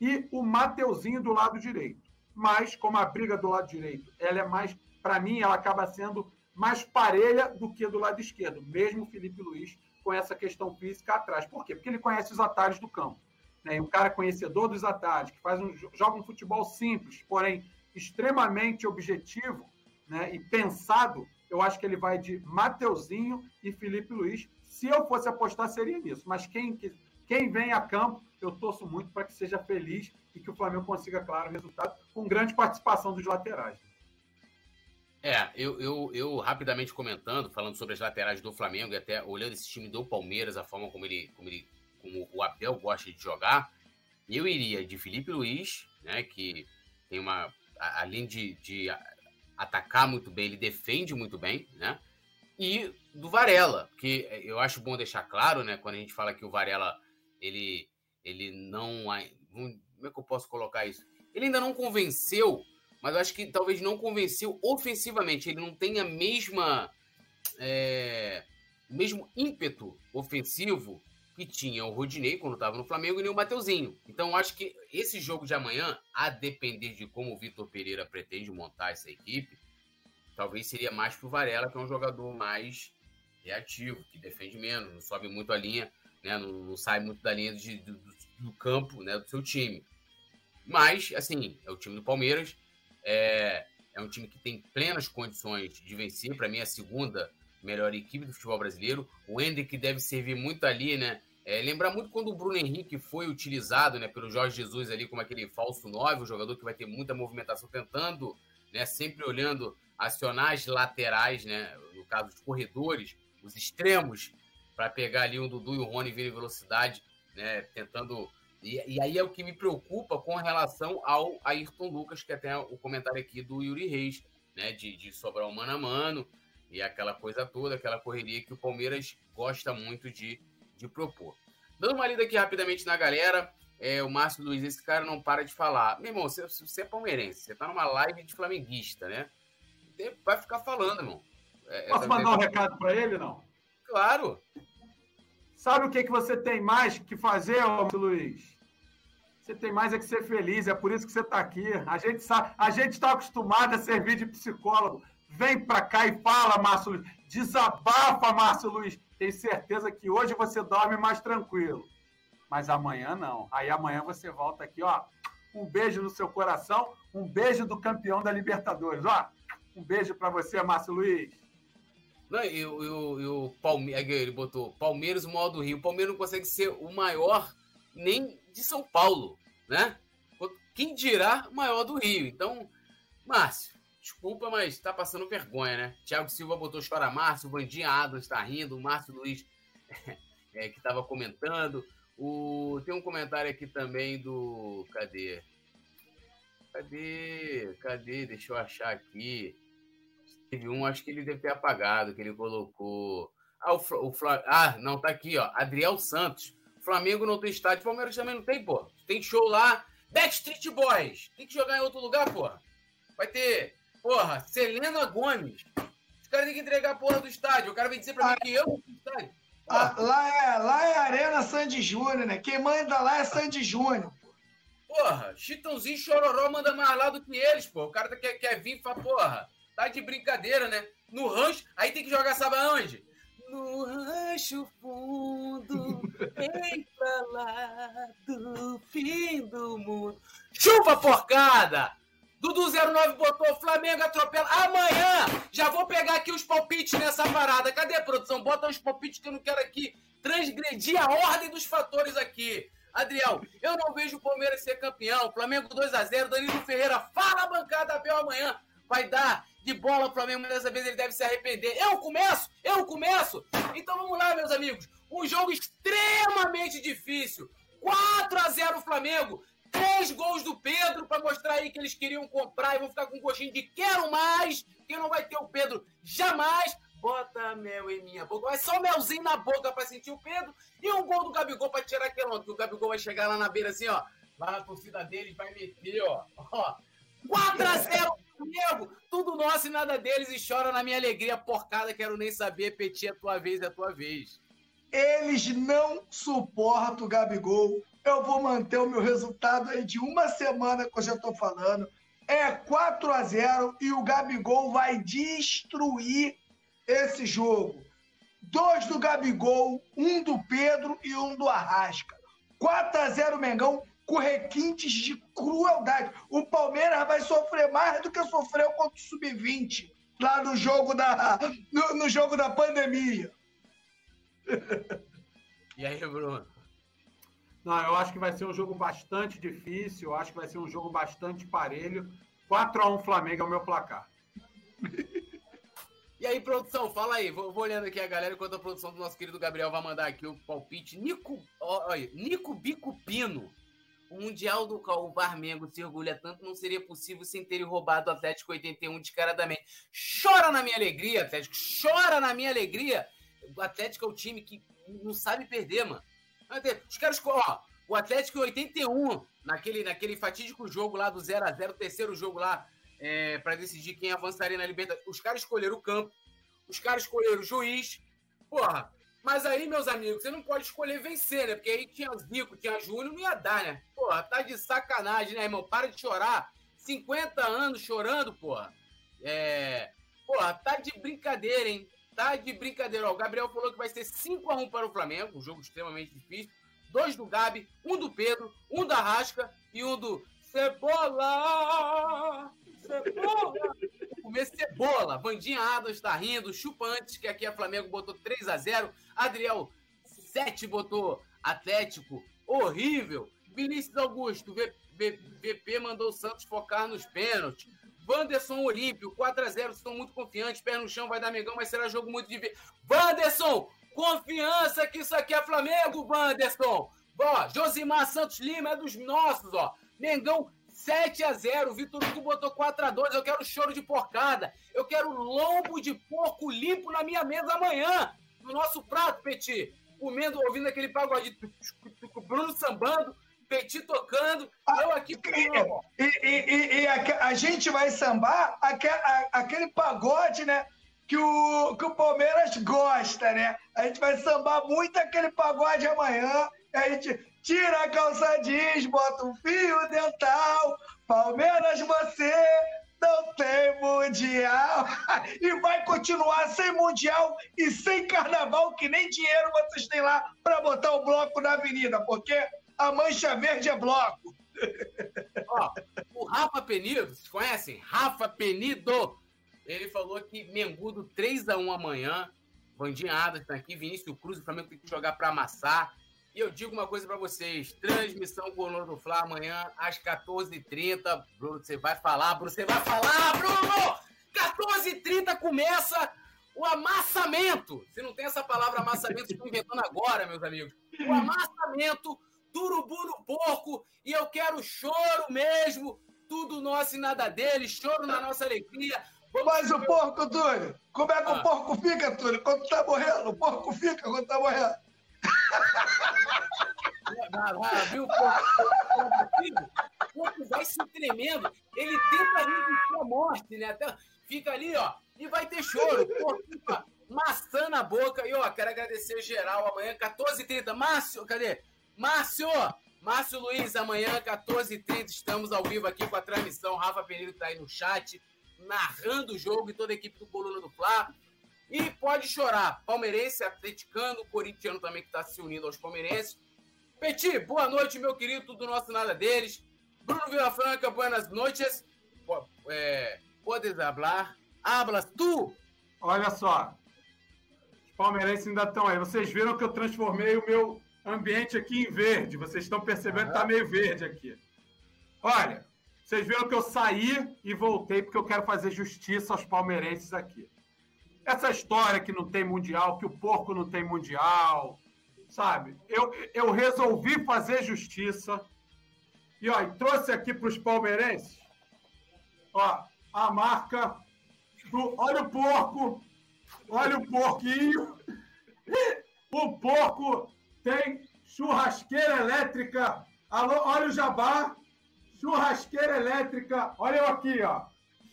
Speaker 4: e o Mateuzinho do lado direito. Mas, como a briga do lado direito, ela é mais, para mim, ela acaba sendo mais parelha do que do lado esquerdo, mesmo o Felipe Luiz com essa questão física atrás. Por quê? Porque ele conhece os atalhos do campo. Né? E um cara conhecedor dos atalhos, que faz um, joga um futebol simples, porém extremamente objetivo né? e pensado, eu acho que ele vai de Mateuzinho e Felipe Luiz. Se eu fosse apostar, seria nisso. Mas quem, quem vem a campo, eu torço muito para que seja feliz e que o Flamengo consiga, claro, resultado com grande participação dos laterais.
Speaker 2: É, eu, eu, eu rapidamente comentando, falando sobre as laterais do Flamengo e até olhando esse time do Palmeiras, a forma como ele, como ele, como o Abel gosta de jogar, eu iria de Felipe Luiz, né, que tem uma, além de, de atacar muito bem, ele defende muito bem, né, e do Varela, que eu acho bom deixar claro, né, quando a gente fala que o Varela, ele, ele não, como é que eu posso colocar isso? Ele ainda não convenceu mas eu acho que talvez não convenceu ofensivamente. Ele não tem a mesma. É, o mesmo ímpeto ofensivo que tinha o Rodinei quando estava no Flamengo e nem o Mateuzinho. Então, acho que esse jogo de amanhã, a depender de como o Vitor Pereira pretende montar essa equipe, talvez seria mais para o Varela, que é um jogador mais reativo, que defende menos, não sobe muito a linha, né, não, não sai muito da linha de, do, do campo né, do seu time. Mas, assim, é o time do Palmeiras é, é um time que tem plenas condições de vencer. Para mim, é a segunda melhor equipe do futebol brasileiro. O Hendrick deve servir muito ali, né? É, lembrar muito quando o Bruno Henrique foi utilizado né, pelo Jorge Jesus ali como aquele falso 9, o jogador que vai ter muita movimentação, tentando, né, sempre olhando, acionar as laterais, né, no caso dos corredores, os extremos, para pegar ali um Dudu e o Rony vir em velocidade, né, tentando e, e, aí é o que me preocupa com relação ao Ayrton Lucas, que até o comentário aqui do Yuri Reis, né? De, de sobrar o mano a mano e aquela coisa toda, aquela correria que o Palmeiras gosta muito de, de propor. Dando uma lida aqui rapidamente na galera, é, o Márcio Luiz, esse cara não para de falar. Meu irmão, você, você é palmeirense, você tá numa live de flamenguista, né? Vai ficar falando, irmão.
Speaker 4: É, Posso mandar um recado para ele, não?
Speaker 2: Claro.
Speaker 4: Sabe o que, que você tem mais que fazer, Luiz? Você tem mais é que ser feliz, é por isso que você está aqui. A gente sabe, a gente está acostumado a servir de psicólogo. Vem para cá e fala, Márcio Luiz. Desabafa, Márcio Luiz. Tenho certeza que hoje você dorme mais tranquilo. Mas amanhã não. Aí amanhã você volta aqui, ó. Um beijo no seu coração, um beijo do campeão da Libertadores, ó. Um beijo para você, Márcio Luiz.
Speaker 2: Não, e, o Palmeiras, ele botou Palmeiras, o maior do Rio. O Palmeiras não consegue ser o maior nem de São Paulo, né? Quem dirá o maior do Rio. Então, Márcio, desculpa, mas tá passando vergonha, né? Thiago Silva botou chora Márcio, Vandinha Adams tá rindo, o Márcio Luiz é, que tava comentando. O... Tem um comentário aqui também do. Cadê? Cadê? Cadê? Deixa eu achar aqui. Teve um, acho que ele deve ter apagado, que ele colocou. Ah, o, o ah, não, tá aqui, ó. Adriel Santos. Flamengo não tem estádio, Palmeiras também não tem, pô. Tem show lá. Backstreet Boys. Tem que jogar em outro lugar, porra. Vai ter, porra, Selena Gomes. Os caras têm que entregar a porra do estádio. O cara vem dizer pra mim que eu não estádio.
Speaker 3: Ah, lá, é, lá é Arena Sandy Júnior, né? Quem manda lá é Sandy Júnior.
Speaker 2: Porra, Chitãozinho Chororó manda mais lá do que eles, pô. O cara quer, quer vir e fala, porra. Tá de brincadeira, né? No rancho, aí tem que jogar, sabe aonde? No rancho fundo, bem pra lá do fim do mundo. Chuva porcada! Dudu 09 botou Flamengo atropela. Amanhã já vou pegar aqui os palpites nessa parada. Cadê produção? Bota os palpites que eu não quero aqui transgredir a ordem dos fatores aqui. Adriel, eu não vejo o Palmeiras ser campeão. Flamengo 2 a 0 Danilo Ferreira, fala a bancada Abel amanhã. Vai dar de bola o Flamengo, mas dessa vez ele deve se arrepender. Eu começo! Eu começo! Então vamos lá, meus amigos. Um jogo extremamente difícil. 4 a 0 Flamengo. Três gols do Pedro para mostrar aí que eles queriam comprar e vão ficar com um gostinho de quero mais. Quem não vai ter o Pedro jamais. Bota mel em minha boca. Vai só melzinho na boca para sentir o Pedro. E um gol do Gabigol para tirar aquele. Que o Gabigol vai chegar lá na beira assim, ó. Lá na torcida deles vai meter, ó. ó 4 a 0 Flamengo, tudo nosso e nada deles, e chora na minha alegria porcada, quero nem saber, Petit, é tua vez, é tua vez.
Speaker 3: Eles não suportam o Gabigol. Eu vou manter o meu resultado aí de uma semana que eu já tô falando. É 4 a 0 e o Gabigol vai destruir esse jogo. dois do Gabigol, um do Pedro e um do Arrasca. 4 a 0 Mengão com requintes de crueldade. O Palmeiras vai sofrer mais do que sofreu contra o Sub-20 lá no jogo da no, no jogo da pandemia.
Speaker 2: E aí, Bruno?
Speaker 4: Não, eu acho que vai ser um jogo bastante difícil, eu acho que vai ser um jogo bastante parelho. 4 a 1 Flamengo é o meu placar.
Speaker 2: E aí, produção, fala aí. Vou, vou, olhando aqui a galera enquanto a produção do nosso querido Gabriel vai mandar aqui o palpite. Nico, olha, Nico Bico Pino. O Mundial do qual o Varmengo se orgulha tanto não seria possível sem ter roubado o Atlético 81 descaradamente. Chora na minha alegria, Atlético. Chora na minha alegria. O Atlético é o time que não sabe perder, mano. Os caras, ó, o Atlético em 81, naquele, naquele fatídico jogo lá do 0 a 0 terceiro jogo lá, é, para decidir quem avançaria na Libertadores. Os caras escolheram o campo, os caras escolheram o juiz. Porra, mas aí, meus amigos, você não pode escolher vencer, né? Porque aí tinha Zico, tinha Júnior, não ia dar, né? Porra, tá de sacanagem, né, irmão? Para de chorar. 50 anos chorando, porra. É. Porra, tá de brincadeira, hein? Tá de brincadeira. Ó, o Gabriel falou que vai ser 5x1 para o Flamengo, um jogo extremamente difícil. Dois do Gabi, um do Pedro, um da Rasca e um do Cebola! Cebola! Comer cebola. Vandinha Adams tá rindo. Chupantes, que aqui a Flamengo botou 3 a 0 Adriel 7 botou Atlético. Horrível. Vinícius Augusto, VP mandou o Santos focar nos pênaltis. Wanderson Olímpio, 4x0, estão muito confiantes. Pé no chão, vai dar Megão, mas será jogo muito difícil. Wanderson, confiança que isso aqui é Flamengo, Wanderson. Ó, Josimar Santos Lima é dos nossos, ó. Mengão 7 a 0 Vitor Hugo botou 4 a 2 Eu quero choro de porcada. Eu quero lombo de porco limpo na minha mesa amanhã. No nosso prato, Petit. Comendo, ouvindo aquele pagode. Bruno sambando. Petit tocando. Ah, eu aqui.
Speaker 3: E, e, e, e a, a, gente vai sambar aquele, aquele pagode, né? Que o, que o Palmeiras gosta, né? A gente vai sambar muito aquele pagode amanhã. A gente Tira a calça jeans, bota um fio dental. Palmeiras, você não tem mundial. E vai continuar sem mundial e sem carnaval, que nem dinheiro vocês têm lá para botar o bloco na avenida, porque a mancha verde é bloco.
Speaker 2: Ó, o Rafa Penido, vocês conhecem? Rafa Penido. Ele falou que Mengudo 3x1 amanhã. Vandinha Adams tá aqui, Vinícius Cruz, o Flamengo tem que jogar para amassar. E eu digo uma coisa para vocês: transmissão o do Fla amanhã às 14h30. Bruno, você vai falar, Bruno, você vai falar, Bruno! 14h30 começa o amassamento. Se não tem essa palavra amassamento, estou inventando agora, meus amigos. O amassamento do urubu no porco. E eu quero choro mesmo. Tudo nosso e nada dele. Choro na nossa alegria.
Speaker 3: Vamos Mas o porco, Túlio, como é que ah. o porco fica, Túlio? Quando tá morrendo? O porco fica quando tá morrendo.
Speaker 2: Vai lá, viu? O corpo vai se tremendo. Ele tenta resistir à morte, né? Até fica ali, ó, e vai ter choro. Pô, fica maçã na boca. E, ó, quero agradecer geral. Amanhã, 14h30. Márcio, cadê? Márcio! Márcio Luiz, amanhã, 14h30, estamos ao vivo aqui com a transmissão. Rafa Pereira está aí no chat, narrando o jogo e toda a equipe do Coluna do Fla. E pode chorar. Palmeirense, atleticano, corintiano também que está se unindo aos palmeirenses. Petit, boa noite, meu querido, tudo nosso, nada deles. Bruno Villafranca, buenas noites. É, podes hablar. Hablas tu?
Speaker 4: Olha só. Os palmeirenses ainda estão aí. Vocês viram que eu transformei o meu ambiente aqui em verde. Vocês estão percebendo que está meio verde aqui. Olha, vocês viram que eu saí e voltei porque eu quero fazer justiça aos palmeirenses aqui. Essa história que não tem mundial, que o porco não tem mundial, sabe? Eu, eu resolvi fazer justiça e ó, trouxe aqui para os palmeirenses, ó, a marca do. Olha o porco, olha o porquinho. O porco tem churrasqueira elétrica. Alô, olha o jabá, churrasqueira elétrica. Olha eu aqui, ó,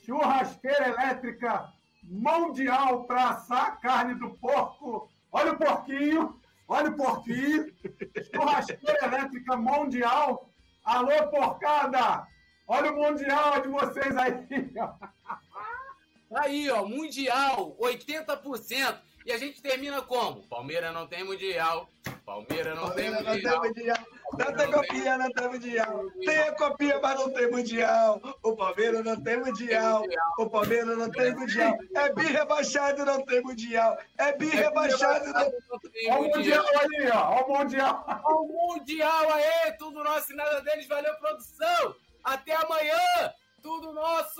Speaker 4: churrasqueira elétrica mundial para assar carne do porco. Olha o porquinho, olha o porquinho. Churrasqueira elétrica mundial. Alô, porcada! Olha o mundial de vocês aí.
Speaker 2: Aí, ó, mundial, 80%. E a gente termina como? Palmeiras não tem mundial. Palmeiras não,
Speaker 3: Palmeiras
Speaker 2: tem,
Speaker 3: não
Speaker 2: mundial.
Speaker 3: tem mundial. Não tem copinha, não tem mundial. Tem a copinha, mas não tem mundial. O Palmeiras não tem mundial. O Palmeiras não tem mundial. É bi rebaixado, não tem mundial. É bi rebaixado,
Speaker 2: não tem
Speaker 4: Olha o
Speaker 2: mundial.
Speaker 4: Mundial aí, ó. Olha o Mundial.
Speaker 2: O Mundial aí, tudo nosso e nada deles. Valeu, produção. Até amanhã. Tudo nosso.